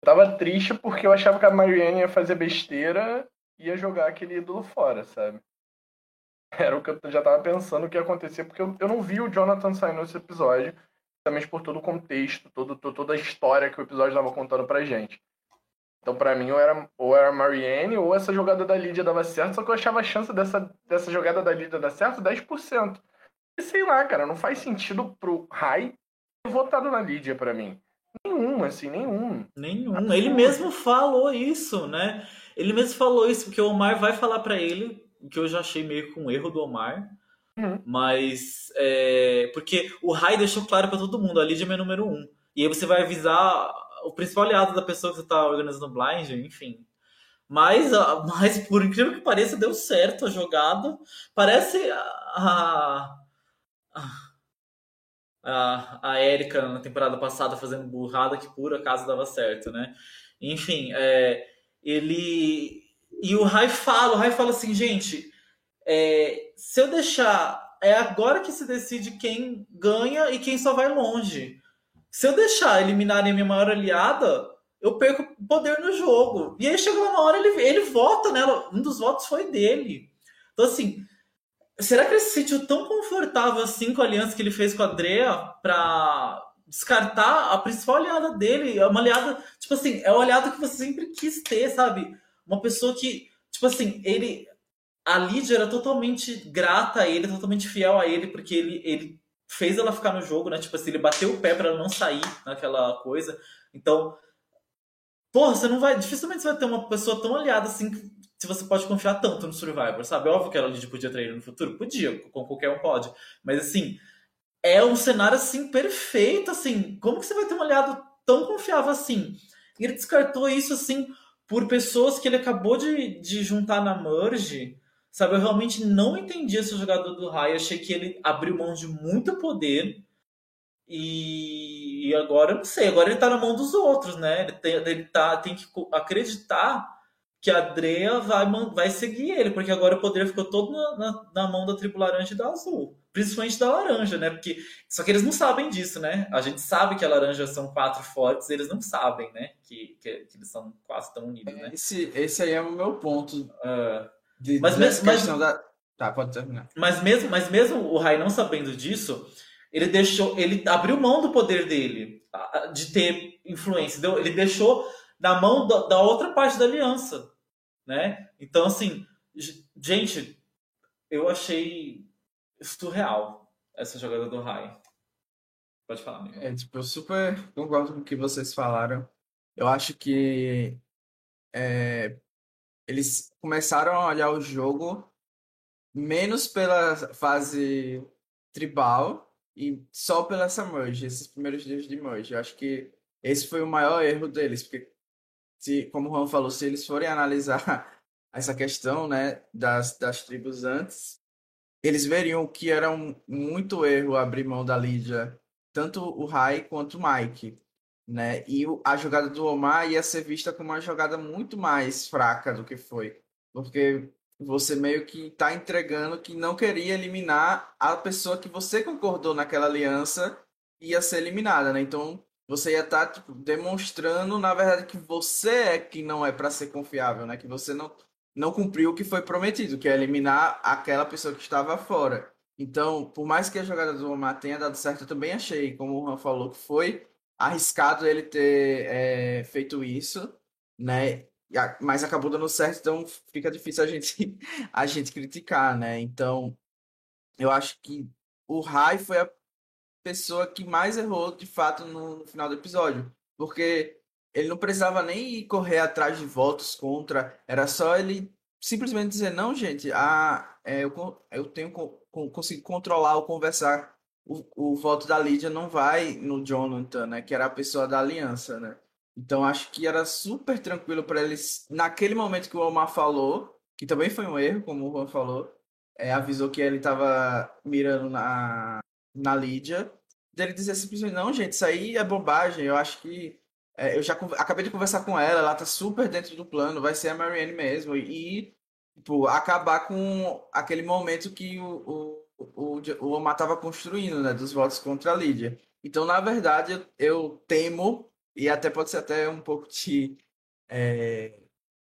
eu tava triste porque eu achava que a Marianne ia fazer besteira e ia jogar aquele ídolo fora, sabe? Era o que eu já tava pensando que ia acontecer, porque eu, eu não vi o Jonathan saindo nesse episódio, também por todo o contexto, todo, toda a história que o episódio tava contando pra gente. Então, para mim, ou era, ou era a Marianne ou essa jogada da Lídia dava certo, só que eu achava a chance dessa, dessa jogada da Lídia dar certo 10%. E sei lá, cara, não faz sentido pro ter votado na Lídia para mim. Nenhum, assim, nenhum. Nenhum. Ele mesmo falou isso, né? Ele mesmo falou isso, porque o Omar vai falar para ele, que eu já achei meio com um erro do Omar. Uhum. Mas. É, porque o Rai deixou claro para todo mundo: a Lídia é meu número um. E aí você vai avisar o principal aliado da pessoa que você tá organizando o blind, enfim. Mas, mas, por incrível que pareça, deu certo a jogada. Parece a, a a, a Erika na temporada passada fazendo burrada que por acaso dava certo, né? Enfim, é, ele. E o Rai fala, o Rai fala assim, gente, é, se eu deixar. É agora que se decide quem ganha e quem só vai longe. Se eu deixar eliminarem a minha maior aliada, eu perco poder no jogo. E aí chegou uma hora, ele, ele vota nela. Um dos votos foi dele. Então, assim, Será que ele se sentiu tão confortável assim com a aliança que ele fez com a Drea pra descartar a principal aliada dele? É uma aliada, tipo assim, é o aliado que você sempre quis ter, sabe? Uma pessoa que, tipo assim, ele. A Lídia era totalmente grata a ele, totalmente fiel a ele, porque ele, ele fez ela ficar no jogo, né? Tipo assim, ele bateu o pé para ela não sair naquela coisa. Então, porra, você não vai. Dificilmente você vai ter uma pessoa tão aliada assim se você pode confiar tanto no Survivor, sabe? Óbvio que ela podia trair no futuro, podia, com qualquer um pode. Mas assim, é um cenário assim perfeito, assim. Como que você vai ter um aliado tão confiável assim? E ele descartou isso assim por pessoas que ele acabou de, de juntar na merge. Sabe, eu realmente não entendi esse jogador do Rai. Achei que ele abriu mão de muito poder e e agora eu não sei, agora ele tá na mão dos outros, né? Ele tem, ele tá, tem que acreditar que a Drea vai, vai seguir ele, porque agora o poder ficou todo na, na, na, mão da tribo laranja e da azul. Principalmente da laranja, né? Porque, só que eles não sabem disso, né? A gente sabe que a laranja são quatro fortes, eles não sabem, né? Que, que, que eles são quase tão unidos, né? Esse, esse aí é o meu ponto. Uh, de, mas mesmo, mas, da... Tá, pode terminar. Mas mesmo, mas mesmo o Rai não sabendo disso, ele deixou, ele abriu mão do poder dele de ter influência. Ele deixou na mão da, da outra parte da aliança, né? Então, assim, gente, eu achei surreal essa jogada do Rai. Pode falar, amigo. É, tipo, eu super concordo com o que vocês falaram. Eu acho que é, eles começaram a olhar o jogo menos pela fase tribal e só pela essa merge, esses primeiros dias de merge. Eu acho que esse foi o maior erro deles, porque se, como o Juan falou, se eles forem analisar essa questão, né, das, das tribos antes, eles veriam que era um, muito erro abrir mão da Lídia, tanto o Rai quanto o Mike, né? E a jogada do Omar ia ser vista como uma jogada muito mais fraca do que foi, porque você meio que está entregando que não queria eliminar a pessoa que você concordou naquela aliança ia ser eliminada, né? Então você ia estar tá, tipo, demonstrando, na verdade, que você é que não é para ser confiável, né? Que você não, não cumpriu o que foi prometido, que é eliminar aquela pessoa que estava fora. Então, por mais que a jogada do Omar tenha dado certo, eu também achei, como o Juan falou, que foi arriscado ele ter é, feito isso, né? Mas acabou dando certo, então fica difícil a gente, a gente criticar, né? Então, eu acho que o Rai foi a pessoa que mais errou de fato no, no final do episódio. Porque ele não precisava nem correr atrás de votos contra, era só ele simplesmente dizer: não, gente, ah, é, eu, eu tenho consigo controlar ou conversar. O, o voto da Lídia não vai no Jonathan, né? Que era a pessoa da aliança, né? Então acho que era super tranquilo para eles. Naquele momento que o Omar falou, que também foi um erro, como o Juan falou, é, avisou que ele estava mirando na, na Lídia dele dizer simplesmente, não, gente, isso aí é bobagem, eu acho que. É, eu já acabei de conversar com ela, ela tá super dentro do plano, vai ser a Marianne mesmo. E, tipo, acabar com aquele momento que o, o, o, o Omar tava construindo, né, dos votos contra a Lídia. Então, na verdade, eu, eu temo, e até pode ser até um pouco de. É,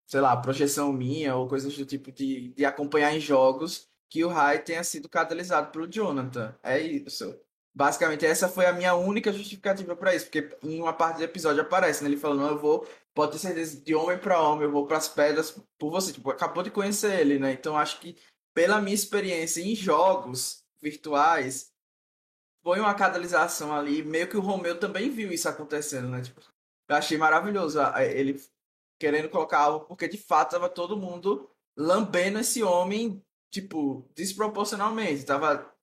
sei lá, projeção minha ou coisas do tipo de, de acompanhar em jogos que o Rai tenha sido catalisado pelo Jonathan. É isso. Basicamente, essa foi a minha única justificativa para isso, porque em uma parte do episódio aparece, né? Ele falando, não, eu vou, pode ter certeza, de homem para homem, eu vou para as pedras por você. Tipo, acabou de conhecer ele, né? Então, acho que pela minha experiência em jogos virtuais, foi uma catalisação ali. Meio que o Romeu também viu isso acontecendo, né? Tipo, eu achei maravilhoso ele querendo colocar algo, porque de fato tava todo mundo lambendo esse homem, tipo, desproporcionalmente. Tava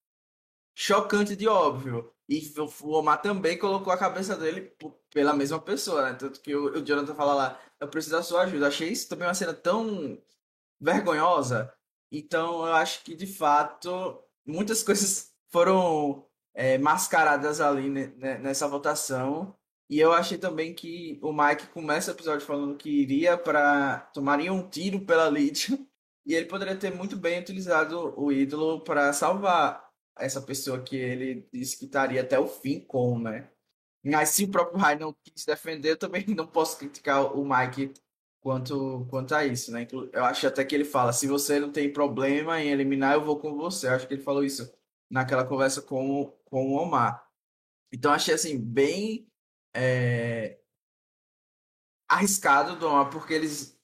chocante de óbvio. E o Omar também colocou a cabeça dele pela mesma pessoa, né? Tanto que o, Jonathan fala lá, eu preciso da sua ajuda. Achei isso também uma cena tão vergonhosa. Então, eu acho que, de fato, muitas coisas foram é, mascaradas ali né, nessa votação. E eu achei também que o Mike começa o episódio falando que iria para. tomaria um tiro pela Lydia. E ele poderia ter muito bem utilizado o ídolo para salvar essa pessoa que ele disse que estaria até o fim com, né? Mas se o próprio Rai não quis defender, eu também não posso criticar o Mike quanto, quanto a isso, né? Eu acho até que ele fala, se você não tem problema em eliminar, eu vou com você. Eu acho que ele falou isso naquela conversa com, com o Omar. Então achei assim, bem é, arriscado do Omar, porque eles,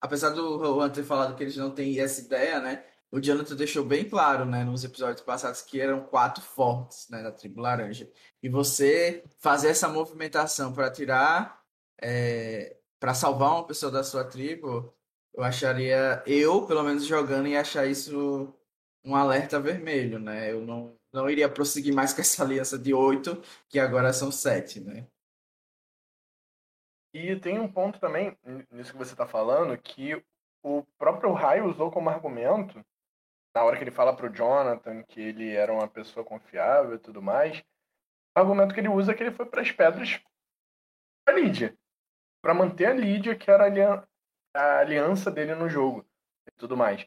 apesar do Juan ter falado que eles não têm essa ideia, né? O Jonathan deixou bem claro, né, nos episódios passados, que eram quatro fortes, né, da tribo laranja. E você fazer essa movimentação para tirar, é, para salvar uma pessoa da sua tribo, eu acharia, eu, pelo menos jogando, ia achar isso um alerta vermelho, né? Eu não, não iria prosseguir mais com essa aliança de oito, que agora são sete, né? E tem um ponto também, nisso que você está falando, que o próprio Raio usou como argumento na hora que ele fala pro Jonathan que ele era uma pessoa confiável e tudo mais, O argumento que ele usa é que ele foi para as pedras para Lídia. Para manter a Lídia, que era a, aliança, dele no jogo e tudo mais.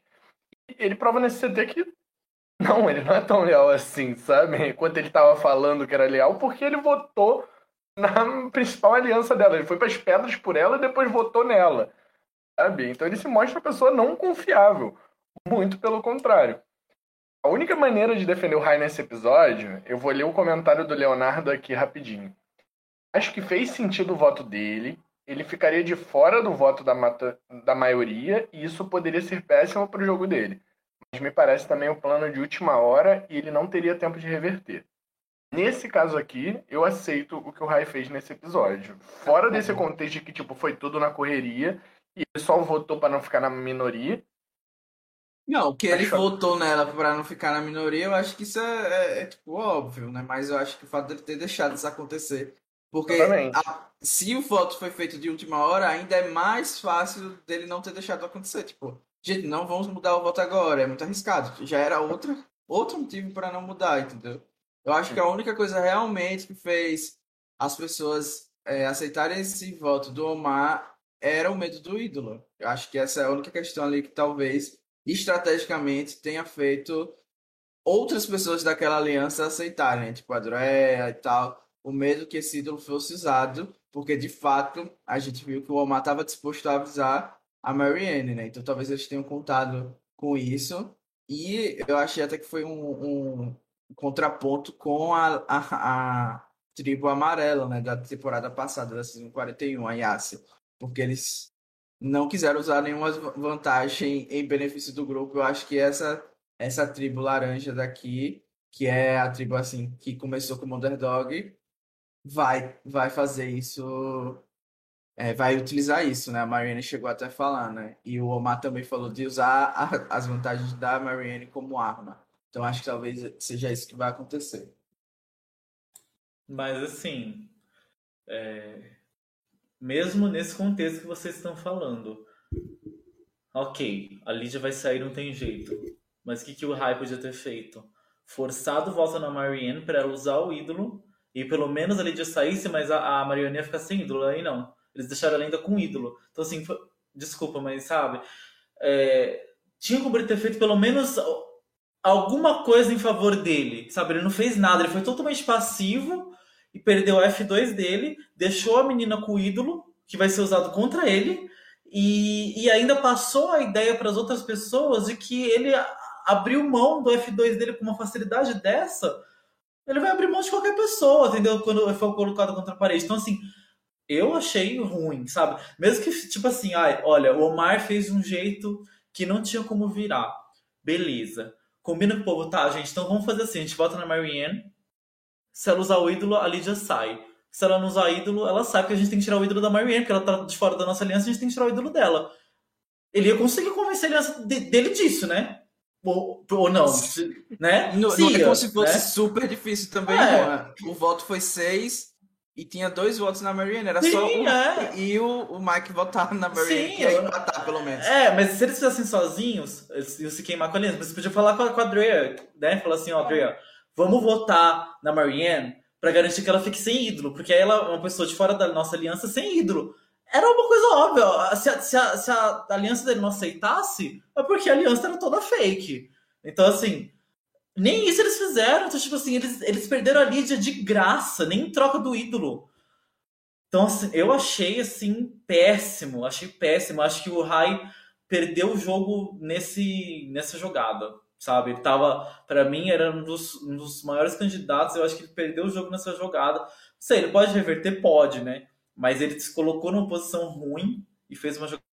E ele prova nesse CT que não, ele não é tão leal assim, sabe? Enquanto ele estava falando que era leal, porque ele votou na principal aliança dela. Ele foi para as pedras por ela e depois votou nela. Sabe? Então ele se mostra uma pessoa não confiável. Muito pelo contrário. A única maneira de defender o Rai nesse episódio, eu vou ler o comentário do Leonardo aqui rapidinho. Acho que fez sentido o voto dele, ele ficaria de fora do voto da, mata, da maioria e isso poderia ser péssimo para o jogo dele. Mas me parece também o um plano de última hora e ele não teria tempo de reverter. Nesse caso aqui, eu aceito o que o Rai fez nesse episódio. Fora desse contexto de que tipo, foi tudo na correria e ele só votou para não ficar na minoria, não, que ele votou nela para não ficar na minoria, eu acho que isso é, é, é, tipo óbvio, né? Mas eu acho que o fato dele ter deixado isso acontecer. Porque a, se o voto foi feito de última hora, ainda é mais fácil dele não ter deixado acontecer. Tipo, gente, não vamos mudar o voto agora, é muito arriscado. Já era outra, outro motivo para não mudar, entendeu? Eu acho que a única coisa realmente que fez as pessoas é, aceitarem esse voto do Omar era o medo do ídolo. Eu acho que essa é a única questão ali que talvez estrategicamente tenha feito outras pessoas daquela aliança aceitarem, tipo a Drea e tal, o medo que esse ídolo fosse usado, porque de fato a gente viu que o Omar estava disposto a avisar a Marianne, né? Então talvez eles tenham contado com isso. E eu achei até que foi um, um contraponto com a, a, a, tribo amarela, né? Da temporada passada, da Season 41, a Yassi. Porque eles não quiseram usar nenhuma vantagem em benefício do grupo. Eu acho que essa essa tribo laranja daqui, que é a tribo assim que começou como underdog, vai vai fazer isso, é, vai utilizar isso, né? A Marianne chegou até a falar, né? E o Omar também falou de usar a, as vantagens da Marianne como arma. Então acho que talvez seja isso que vai acontecer. Mas assim, é, mesmo nesse contexto que vocês estão falando. Ok, a Lídia vai sair, não tem jeito. Mas o que, que o Rai podia ter feito? Forçado volta na Marianne para ela usar o ídolo e pelo menos a Lídia saísse, mas a, a Marianne ia ficar sem ídolo. Aí não. Eles deixaram ela ainda com ídolo. Então, assim, foi... desculpa, mas sabe? É... Tinha como ele ter feito pelo menos alguma coisa em favor dele, sabe? Ele não fez nada, ele foi totalmente passivo e perdeu o F2 dele, deixou a menina com o ídolo, que vai ser usado contra ele, e, e ainda passou a ideia para as outras pessoas de que ele abriu mão do F2 dele com uma facilidade dessa, ele vai abrir mão de qualquer pessoa, entendeu? Quando for colocado contra a parede. Então, assim, eu achei ruim, sabe? Mesmo que, tipo assim, ai, olha, o Omar fez um jeito que não tinha como virar. Beleza. Combina com o povo, tá, gente? Então vamos fazer assim: a gente volta na Marianne, se ela usar o ídolo, a Lídia sai. Se ela não usar ídolo, ela sai, porque a gente tem que tirar o ídolo da Marianne, porque ela tá de fora da nossa aliança, a gente tem que tirar o ídolo dela. Ele ia conseguir convencer a aliança de, dele disso, né? Ou, ou não, né? Não, não é como se fosse né? super difícil também, é. O voto foi seis e tinha dois votos na Marianne, era Sim, só um, é. e o, o Mike votar na Marianne, Sim, que ia empatar, pelo menos. É, mas se eles fizessem sozinhos, eles iam se queimar com a aliança. Mas você podia falar com a, com a Drea, né? Falar assim, ó, Drea, vamos votar na Marianne para garantir que ela fique sem ídolo, porque ela é uma pessoa de fora da nossa aliança sem ídolo. Era uma coisa óbvia. Se a, se a, se a aliança dele não aceitasse, é porque a aliança era toda fake. Então, assim, nem isso eles fizeram. Então, tipo assim, eles, eles perderam a Lídia de graça, nem em troca do ídolo. Então, assim, eu achei, assim, péssimo. Achei péssimo. Acho que o Rai perdeu o jogo nesse, nessa jogada sabe? Ele tava, para mim, era um dos, um dos maiores candidatos. Eu acho que ele perdeu o jogo nessa jogada. Não sei, ele pode reverter? Pode, né? Mas ele se colocou numa posição ruim e fez uma jogada.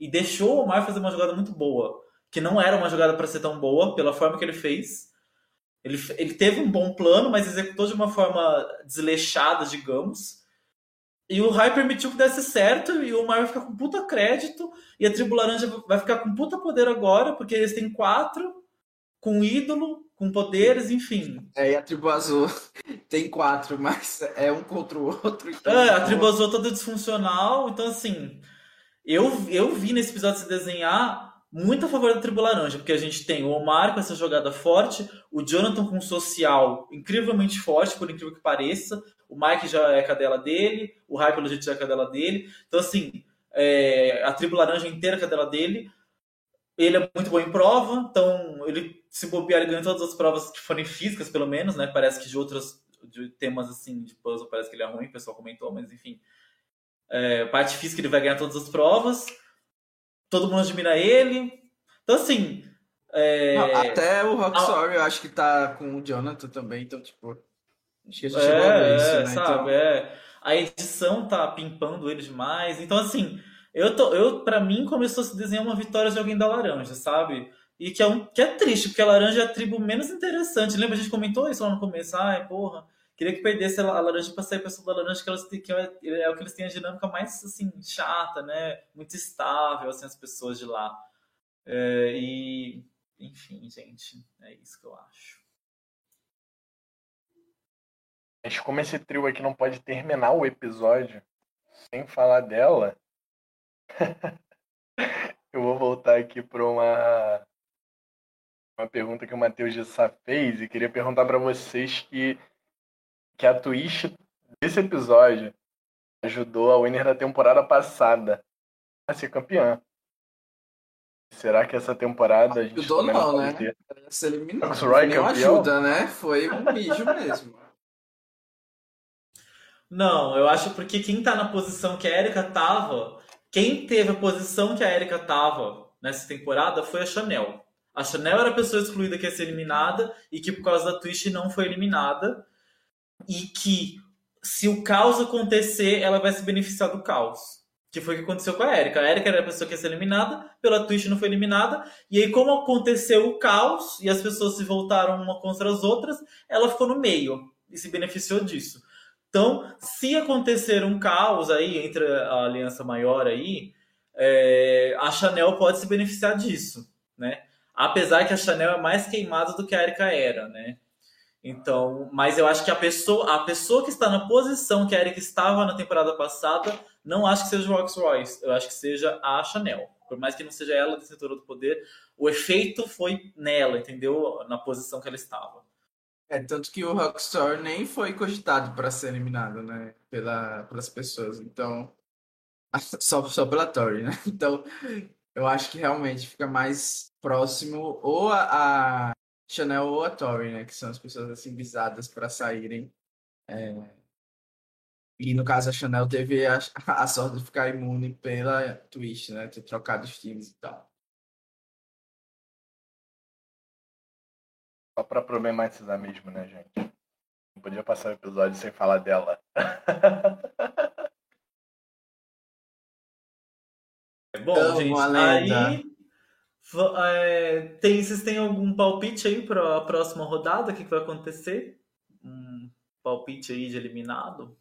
E deixou o Omar fazer uma jogada muito boa. Que não era uma jogada para ser tão boa, pela forma que ele fez. Ele, ele teve um bom plano, mas executou de uma forma desleixada, digamos. E o Rai permitiu que desse certo, e o Omar vai ficar com puta crédito, e a tribo laranja vai ficar com puta poder agora, porque eles têm quatro, com ídolo, com poderes, enfim. É, e a tribo azul tem quatro, mas é um contra o outro. Então... É, a tribo azul é toda disfuncional, então assim, eu, eu vi nesse episódio se desenhar muito a favor da tribo laranja, porque a gente tem o Omar com essa jogada forte, o Jonathan com um social incrivelmente forte, por incrível que pareça, o Mike já é a cadela dele, o Rai, pelo jeito, já é a cadela dele. Então, assim, é, a tribo laranja inteira é a cadela dele. Ele é muito bom em prova, então ele se bobear, ele ganha todas as provas que forem físicas, pelo menos, né? Parece que de outros de temas assim, de puzzle, parece que ele é ruim, o pessoal comentou, mas enfim. É, parte física ele vai ganhar todas as provas. Todo mundo admira ele. Então, assim. É... Não, até o Rockstar, ah, eu acho que tá com o Jonathan também, então, tipo. Acho que a gente é, chegou a ver isso, né? Sabe, então... é. A edição tá pimpando ele demais. Então, assim, eu tô, eu, pra mim, começou a se desenhar uma vitória de alguém da laranja, sabe? E que é, um, que é triste, porque a laranja é a tribo menos interessante. Lembra? A gente comentou isso lá no começo. Ai, porra, queria que perdesse a laranja para sair pessoa da laranja, que, elas, que é, é, o que eles têm a dinâmica mais, assim, chata, né? Muito estável, assim, as pessoas de lá. É, e, enfim, gente, é isso que eu acho. Mas como esse trio aqui não pode terminar o episódio sem falar dela, eu vou voltar aqui para uma uma pergunta que o Matheus Sá fez e queria perguntar para vocês que que a twist desse episódio ajudou a winner da temporada passada a ser campeã. Será que essa temporada a gente ajudou não, né? Ter... Se eliminou. Não ajuda, né? Foi um mijo mesmo. Não, eu acho porque quem tá na posição que a Erika tava, quem teve a posição que a Erika tava nessa temporada foi a Chanel. A Chanel era a pessoa excluída que ia ser eliminada e que por causa da Twitch não foi eliminada. E que se o caos acontecer, ela vai se beneficiar do caos. Que foi o que aconteceu com a Erika. A Erika era a pessoa que ia ser eliminada, pela Twitch não foi eliminada. E aí, como aconteceu o caos e as pessoas se voltaram uma contra as outras, ela ficou no meio e se beneficiou disso. Então, se acontecer um caos aí entre a aliança maior aí, é, a Chanel pode se beneficiar disso, né? Apesar que a Chanel é mais queimada do que a Erika era, né? Então, mas eu acho que a pessoa, a pessoa que está na posição que a Erika estava na temporada passada, não acho que seja o Rolls Royce, eu acho que seja a Chanel. Por mais que não seja ela detentora do poder, o efeito foi nela, entendeu? Na posição que ela estava. É, tanto que o Rockstar nem foi cogitado para ser eliminado, né? Pela, pelas pessoas. Então. Só, só pela Tori, né? Então, eu acho que realmente fica mais próximo ou a, a Chanel ou a Tori, né? Que são as pessoas assim visadas para saírem. É... E no caso a Chanel teve a, a sorte de ficar imune pela Twitch, né? Ter trocado os times e tal. Só pra problematizar mesmo, né, gente? Não podia passar o episódio sem falar dela. Bom, Tamo gente, aí é, tem, vocês têm algum palpite aí para a próxima rodada? O que, que vai acontecer? Um palpite aí de eliminado?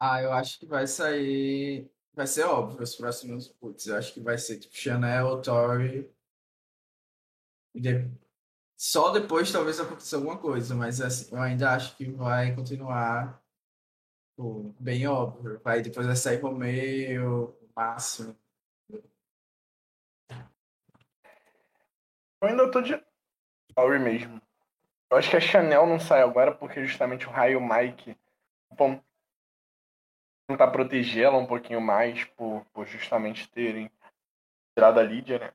Ah, eu acho que vai sair. Vai ser óbvio os próximos putz. Eu acho que vai ser tipo Chanel, Tori. Só depois talvez aconteça alguma coisa, mas assim, eu ainda acho que vai continuar pô, bem óbvio. Vai depois vai sair Romeo, máximo. Eu ainda tô de Sorry mesmo. Eu acho que a Chanel não sai agora porque justamente o Raio Mike bom, tentar proteger ela um pouquinho mais por, por justamente terem tirado a Lídia, né?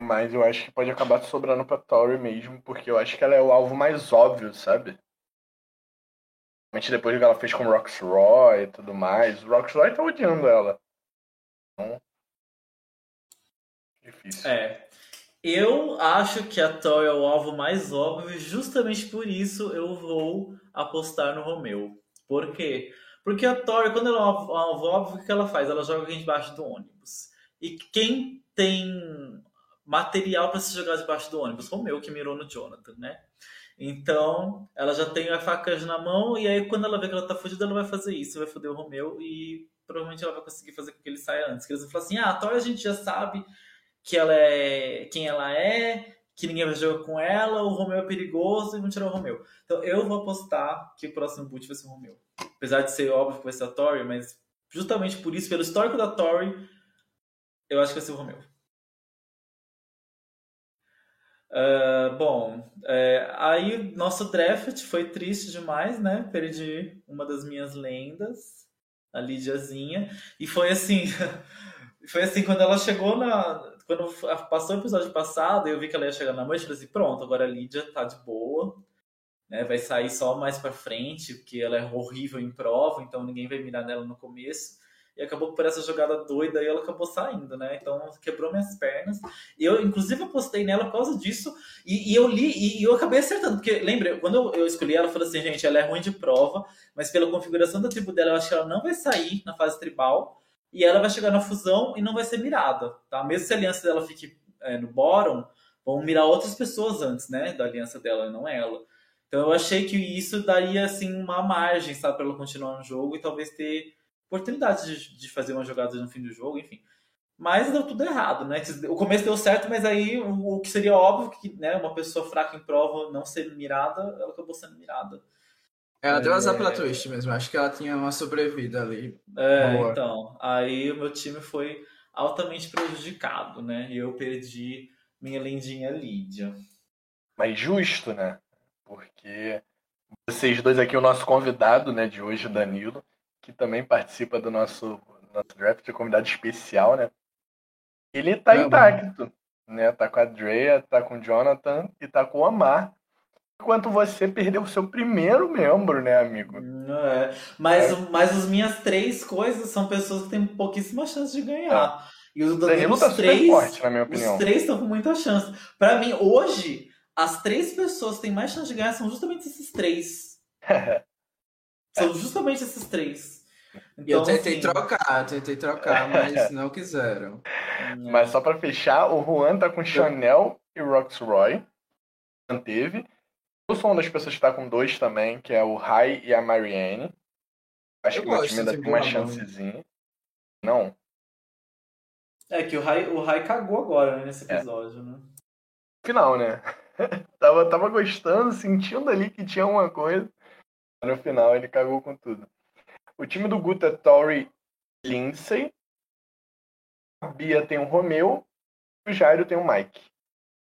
Mas eu acho que pode acabar sobrando pra Tori mesmo, porque eu acho que ela é o alvo mais óbvio, sabe? Principalmente depois do que ela fez com o Roxroy e tudo mais. O Roxroy tá odiando ela. Então. Difícil. É. Eu acho que a Tori é o alvo mais óbvio, justamente por isso eu vou apostar no Romeu. Por quê? Porque a Tori, quando ela é um alvo óbvio, o que ela faz? Ela joga alguém debaixo do ônibus. E quem tem material para se jogar debaixo do ônibus. Romeu que mirou no Jonathan, né? Então, ela já tem a faca na mão, e aí quando ela vê que ela tá fugida, ela vai fazer isso, vai foder o Romeu, e provavelmente ela vai conseguir fazer com que ele saia antes. Que eles vão falar assim, ah, a Thor a gente já sabe que ela é quem ela é, que ninguém vai jogar com ela, o Romeu é perigoso, e vão tirar o Romeu. Então, eu vou apostar que o próximo boot vai ser o Romeu. Apesar de ser óbvio que vai ser a Tori, mas justamente por isso, pelo histórico da Tori, Eu acho que vai ser o Romeu. Uh, bom, é, aí nosso draft foi triste demais, né? Perdi uma das minhas lendas, a Lidiazinha, e foi assim, foi assim quando ela chegou na, quando passou o episódio passado, eu vi que ela ia chegar na noite, eu falei assim, pronto, agora a Lídia tá de boa, né? Vai sair só mais para frente, porque ela é horrível em prova, então ninguém vai mirar nela no começo e acabou por essa jogada doida e ela acabou saindo, né? Então quebrou minhas pernas. Eu, inclusive, apostei nela por causa disso e, e eu li e, e, eu acabei acertando, porque lembra, quando eu, eu escolhi ela, eu falei assim, gente, ela é ruim de prova, mas pela configuração da tribo dela, eu acho que ela não vai sair na fase tribal e ela vai chegar na fusão e não vai ser mirada, tá? Mesmo se a aliança dela fique é, no bottom, vão mirar outras pessoas antes, né, da aliança dela, não ela. Então eu achei que isso daria assim uma margem, sabe, para ela continuar no jogo e talvez ter oportunidade de, de fazer uma jogada no fim do jogo, enfim. Mas deu tudo errado, né? O começo deu certo, mas aí o, o que seria óbvio que né, uma pessoa fraca em prova não ser mirada, ela acabou sendo mirada. Ela deu azar pela twist mesmo, acho que ela tinha uma sobrevida ali. É, boa. então. Aí o meu time foi altamente prejudicado, né? E eu perdi minha lindinha Lídia. Mas justo, né? Porque vocês dois aqui, o nosso convidado né, de hoje, Danilo, que também participa do nosso, nosso draft, convidado especial, né? Ele tá é, intacto, né? Tá com a Drea, tá com o Jonathan e tá com o Amar. Enquanto você perdeu o seu primeiro membro, né, amigo? É. Mas, é. mas as minhas três coisas são pessoas que têm pouquíssima chance de ganhar. É. E os, Danilo os tá três, forte, na minha opinião. Os três estão com muita chance. Para mim, hoje, as três pessoas que têm mais chance de ganhar são justamente esses três. são justamente esses três. Então, eu tentei assim... trocar, tentei trocar, mas não quiseram. Mas só para fechar, o Juan tá com Chanel e Roxroy. Manteve. Eu sou uma das pessoas que tá com dois também, que é o Rai e a Marianne. Acho eu que o meu time ainda tem uma chancezinha. Não. É que o Rai, o Rai cagou agora né, nesse é. episódio, é. né? Final, né? tava, tava gostando, sentindo ali que tinha uma coisa. No final ele cagou com tudo. O time do Guta é Tori Lindsay. A Bia tem o Romeu. E o Jairo tem o Mike.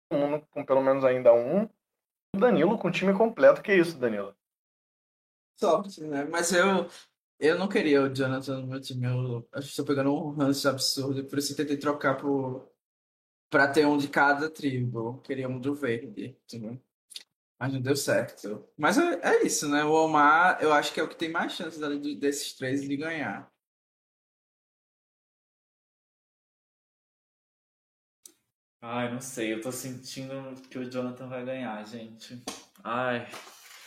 Todo mundo com pelo menos ainda um. Danilo com o time completo. Que isso, Danilo? Sorte, né? Mas eu, eu não queria o Jonathan no meu time. Eu acho que estou pegando um ranço absurdo. Por isso tentei trocar por, pra ter um de cada tribo. Eu queria um do verde. Mas não deu certo. Mas é, é, isso, né? O Omar, eu acho que é o que tem mais chances ali desses três de ganhar. Ai, não sei. Eu tô sentindo que o Jonathan vai ganhar, gente. Ai.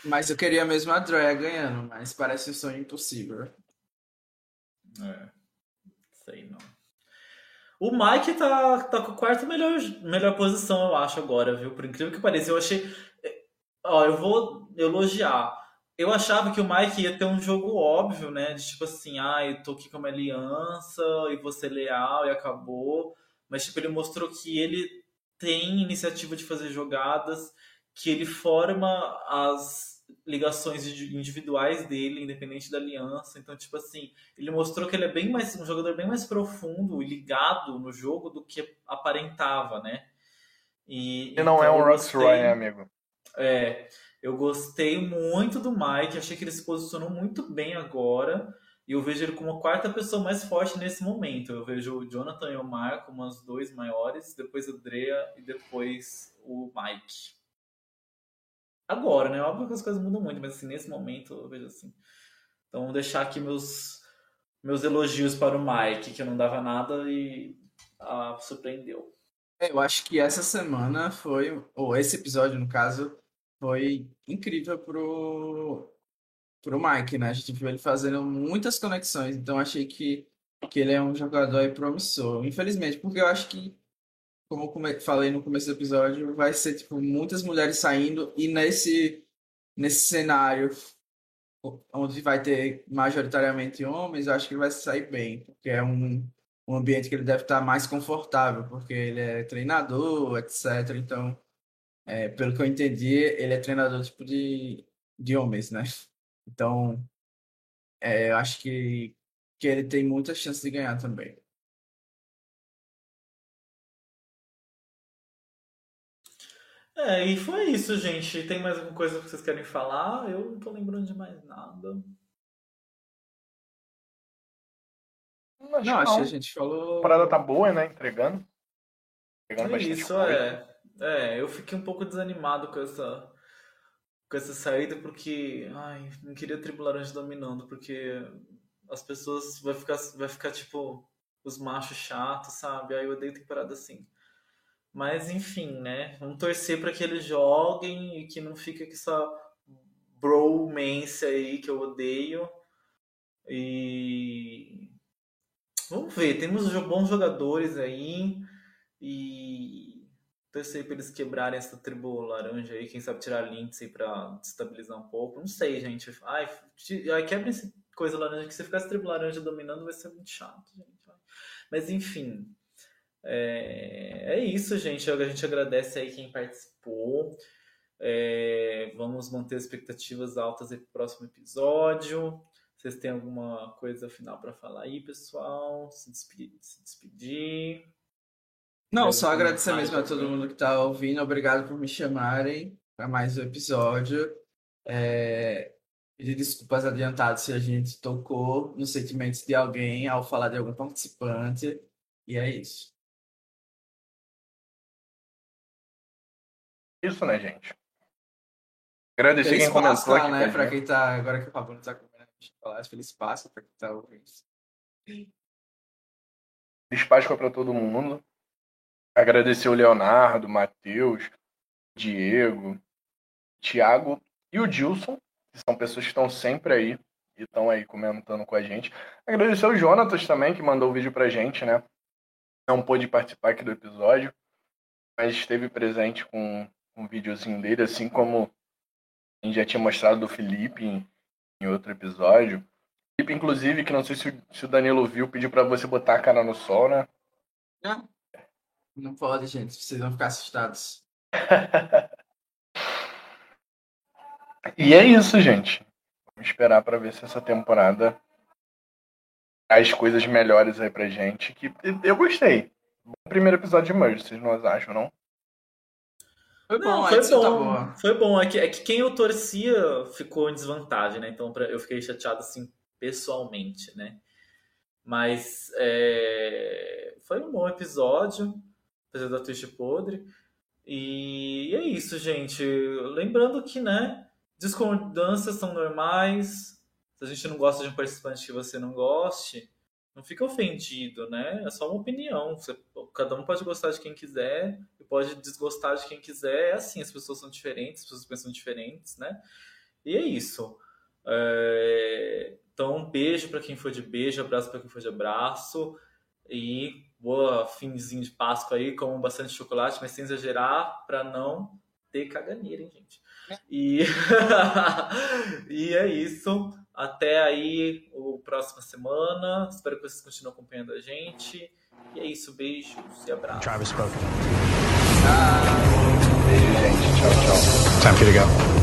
Mas eu queria mesmo a Drea ganhando, mas parece um sonho impossível. É. Sei não. O Mike tá, tá com a quarta melhor, melhor posição, eu acho, agora, viu? Por incrível que pareça. Eu achei. Ó, eu vou elogiar. Eu achava que o Mike ia ter um jogo óbvio, né? De tipo assim, ah, eu tô aqui com uma aliança e vou ser leal e acabou. Mas, tipo, ele mostrou que ele tem iniciativa de fazer jogadas, que ele forma as ligações individuais dele, independente da aliança. Então, tipo assim, ele mostrou que ele é bem mais um jogador bem mais profundo e ligado no jogo do que aparentava, né? E, ele não é então, um Roxroy, né, amigo? É, eu gostei muito do Mike, achei que ele se posicionou muito bem agora. E eu vejo ele como a quarta pessoa mais forte nesse momento. Eu vejo o Jonathan e o Mar como os dois maiores, depois o Drea e depois o Mike. Agora, né? Óbvio que as coisas mudam muito, mas assim, nesse momento eu vejo assim. Então, vou deixar aqui meus, meus elogios para o Mike, que eu não dava nada e ah, surpreendeu. É, eu acho que essa semana foi, ou esse episódio, no caso, foi incrível pro, pro Mike, né? A gente viu ele fazendo muitas conexões, então achei que, que ele é um jogador promissor. Infelizmente, porque eu acho que, como falei no começo do episódio, vai ser tipo muitas mulheres saindo e nesse, nesse cenário onde vai ter majoritariamente homens, eu acho que ele vai sair bem, porque é um, um ambiente que ele deve estar mais confortável, porque ele é treinador, etc. Então, é, pelo que eu entendi, ele é treinador tipo de, de homens, né? Então, é, eu acho que, que ele tem muitas chances de ganhar também. É, e foi isso, gente. Tem mais alguma coisa que vocês querem falar? Eu não tô lembrando de mais nada. Acho não, acho que a gente falou. A parada tá boa, né? Entregando. Entregando é isso, é. É, eu fiquei um pouco desanimado com essa com essa saída porque, ai, não queria Tribo Laranja dominando, porque as pessoas vai ficar vai ficar tipo os machos chatos, sabe? Aí eu odeio temporada assim. Mas enfim, né? Vamos torcer para que eles joguem e que não fique com essa bromance aí que eu odeio. E vamos ver, temos bons jogadores aí e torcer para eles quebrarem essa tribo laranja aí, quem sabe tirar Lindsay para destabilizar um pouco. Não sei, gente. Ai, ai quebra essa coisa laranja que se ficar essa tribo laranja dominando vai ser muito chato, gente. Mas enfim, é, é isso, gente. A gente agradece aí quem participou. É, vamos manter as expectativas altas aí pro próximo episódio. Vocês têm alguma coisa final para falar aí, pessoal? Se despedir? Se despedir. Não, só agradecer mesmo a todo mundo que tá ouvindo. Obrigado por me chamarem para mais um episódio. É, Pedir desculpas adiantadas se a gente tocou nos sentimentos de alguém ao falar de algum participante. E é isso. Isso, né, gente? Agradecer Feliz quem comentou Páscoa, aqui. né? Pra quem tá. Agora que o Pablo tá comendo chocolate, feliz Páscoa pra quem tá ouvindo. Feliz Páscoa pra todo mundo. Agradecer o Leonardo, Matheus, Diego, Thiago e o Dilson, que são pessoas que estão sempre aí e estão aí comentando com a gente. Agradecer o Jonatas também, que mandou o vídeo pra gente, né? Não pôde participar aqui do episódio, mas esteve presente com um videozinho dele, assim como a gente já tinha mostrado do Felipe em, em outro episódio. Felipe, inclusive, que não sei se, se o Danilo viu, pediu pra você botar a cara no sol, né? Não, não pode, gente. Vocês vão ficar assustados. E é isso, gente. Vamos esperar pra ver se essa temporada traz coisas melhores aí pra gente. Que eu gostei. Bom primeiro episódio de Merge, vocês não acham, não? Foi bom, Não, foi tá bom. boa. Foi bom. É que, é que quem eu torcia ficou em desvantagem, né? Então pra- eu fiquei chateado assim pessoalmente, né? Mas é, foi um bom episódio, apesar da twist podre. E é isso, gente. Lembrando que, né? Discordâncias são normais. Se a gente não gosta de um participante que você não goste, não fica ofendido, né? É só uma opinião. Você- cada um pode gostar de quem quiser e pode desgostar de quem quiser. É assim, as pessoas são diferentes, as pessoas pensam diferentes, né? E é isso. É, Então, um beijo para quem for de beijo, abraço para quem for de abraço. E boa finzinho de Páscoa aí, com bastante chocolate, mas sem exagerar, para não ter caganeira, hein, gente? E... e é isso. Até aí, o próxima semana. Espero que vocês continuem acompanhando a gente. E é isso, beijos e abraços. Travis spoken. Beijo, gente. Tchau, tchau. Time for you to go.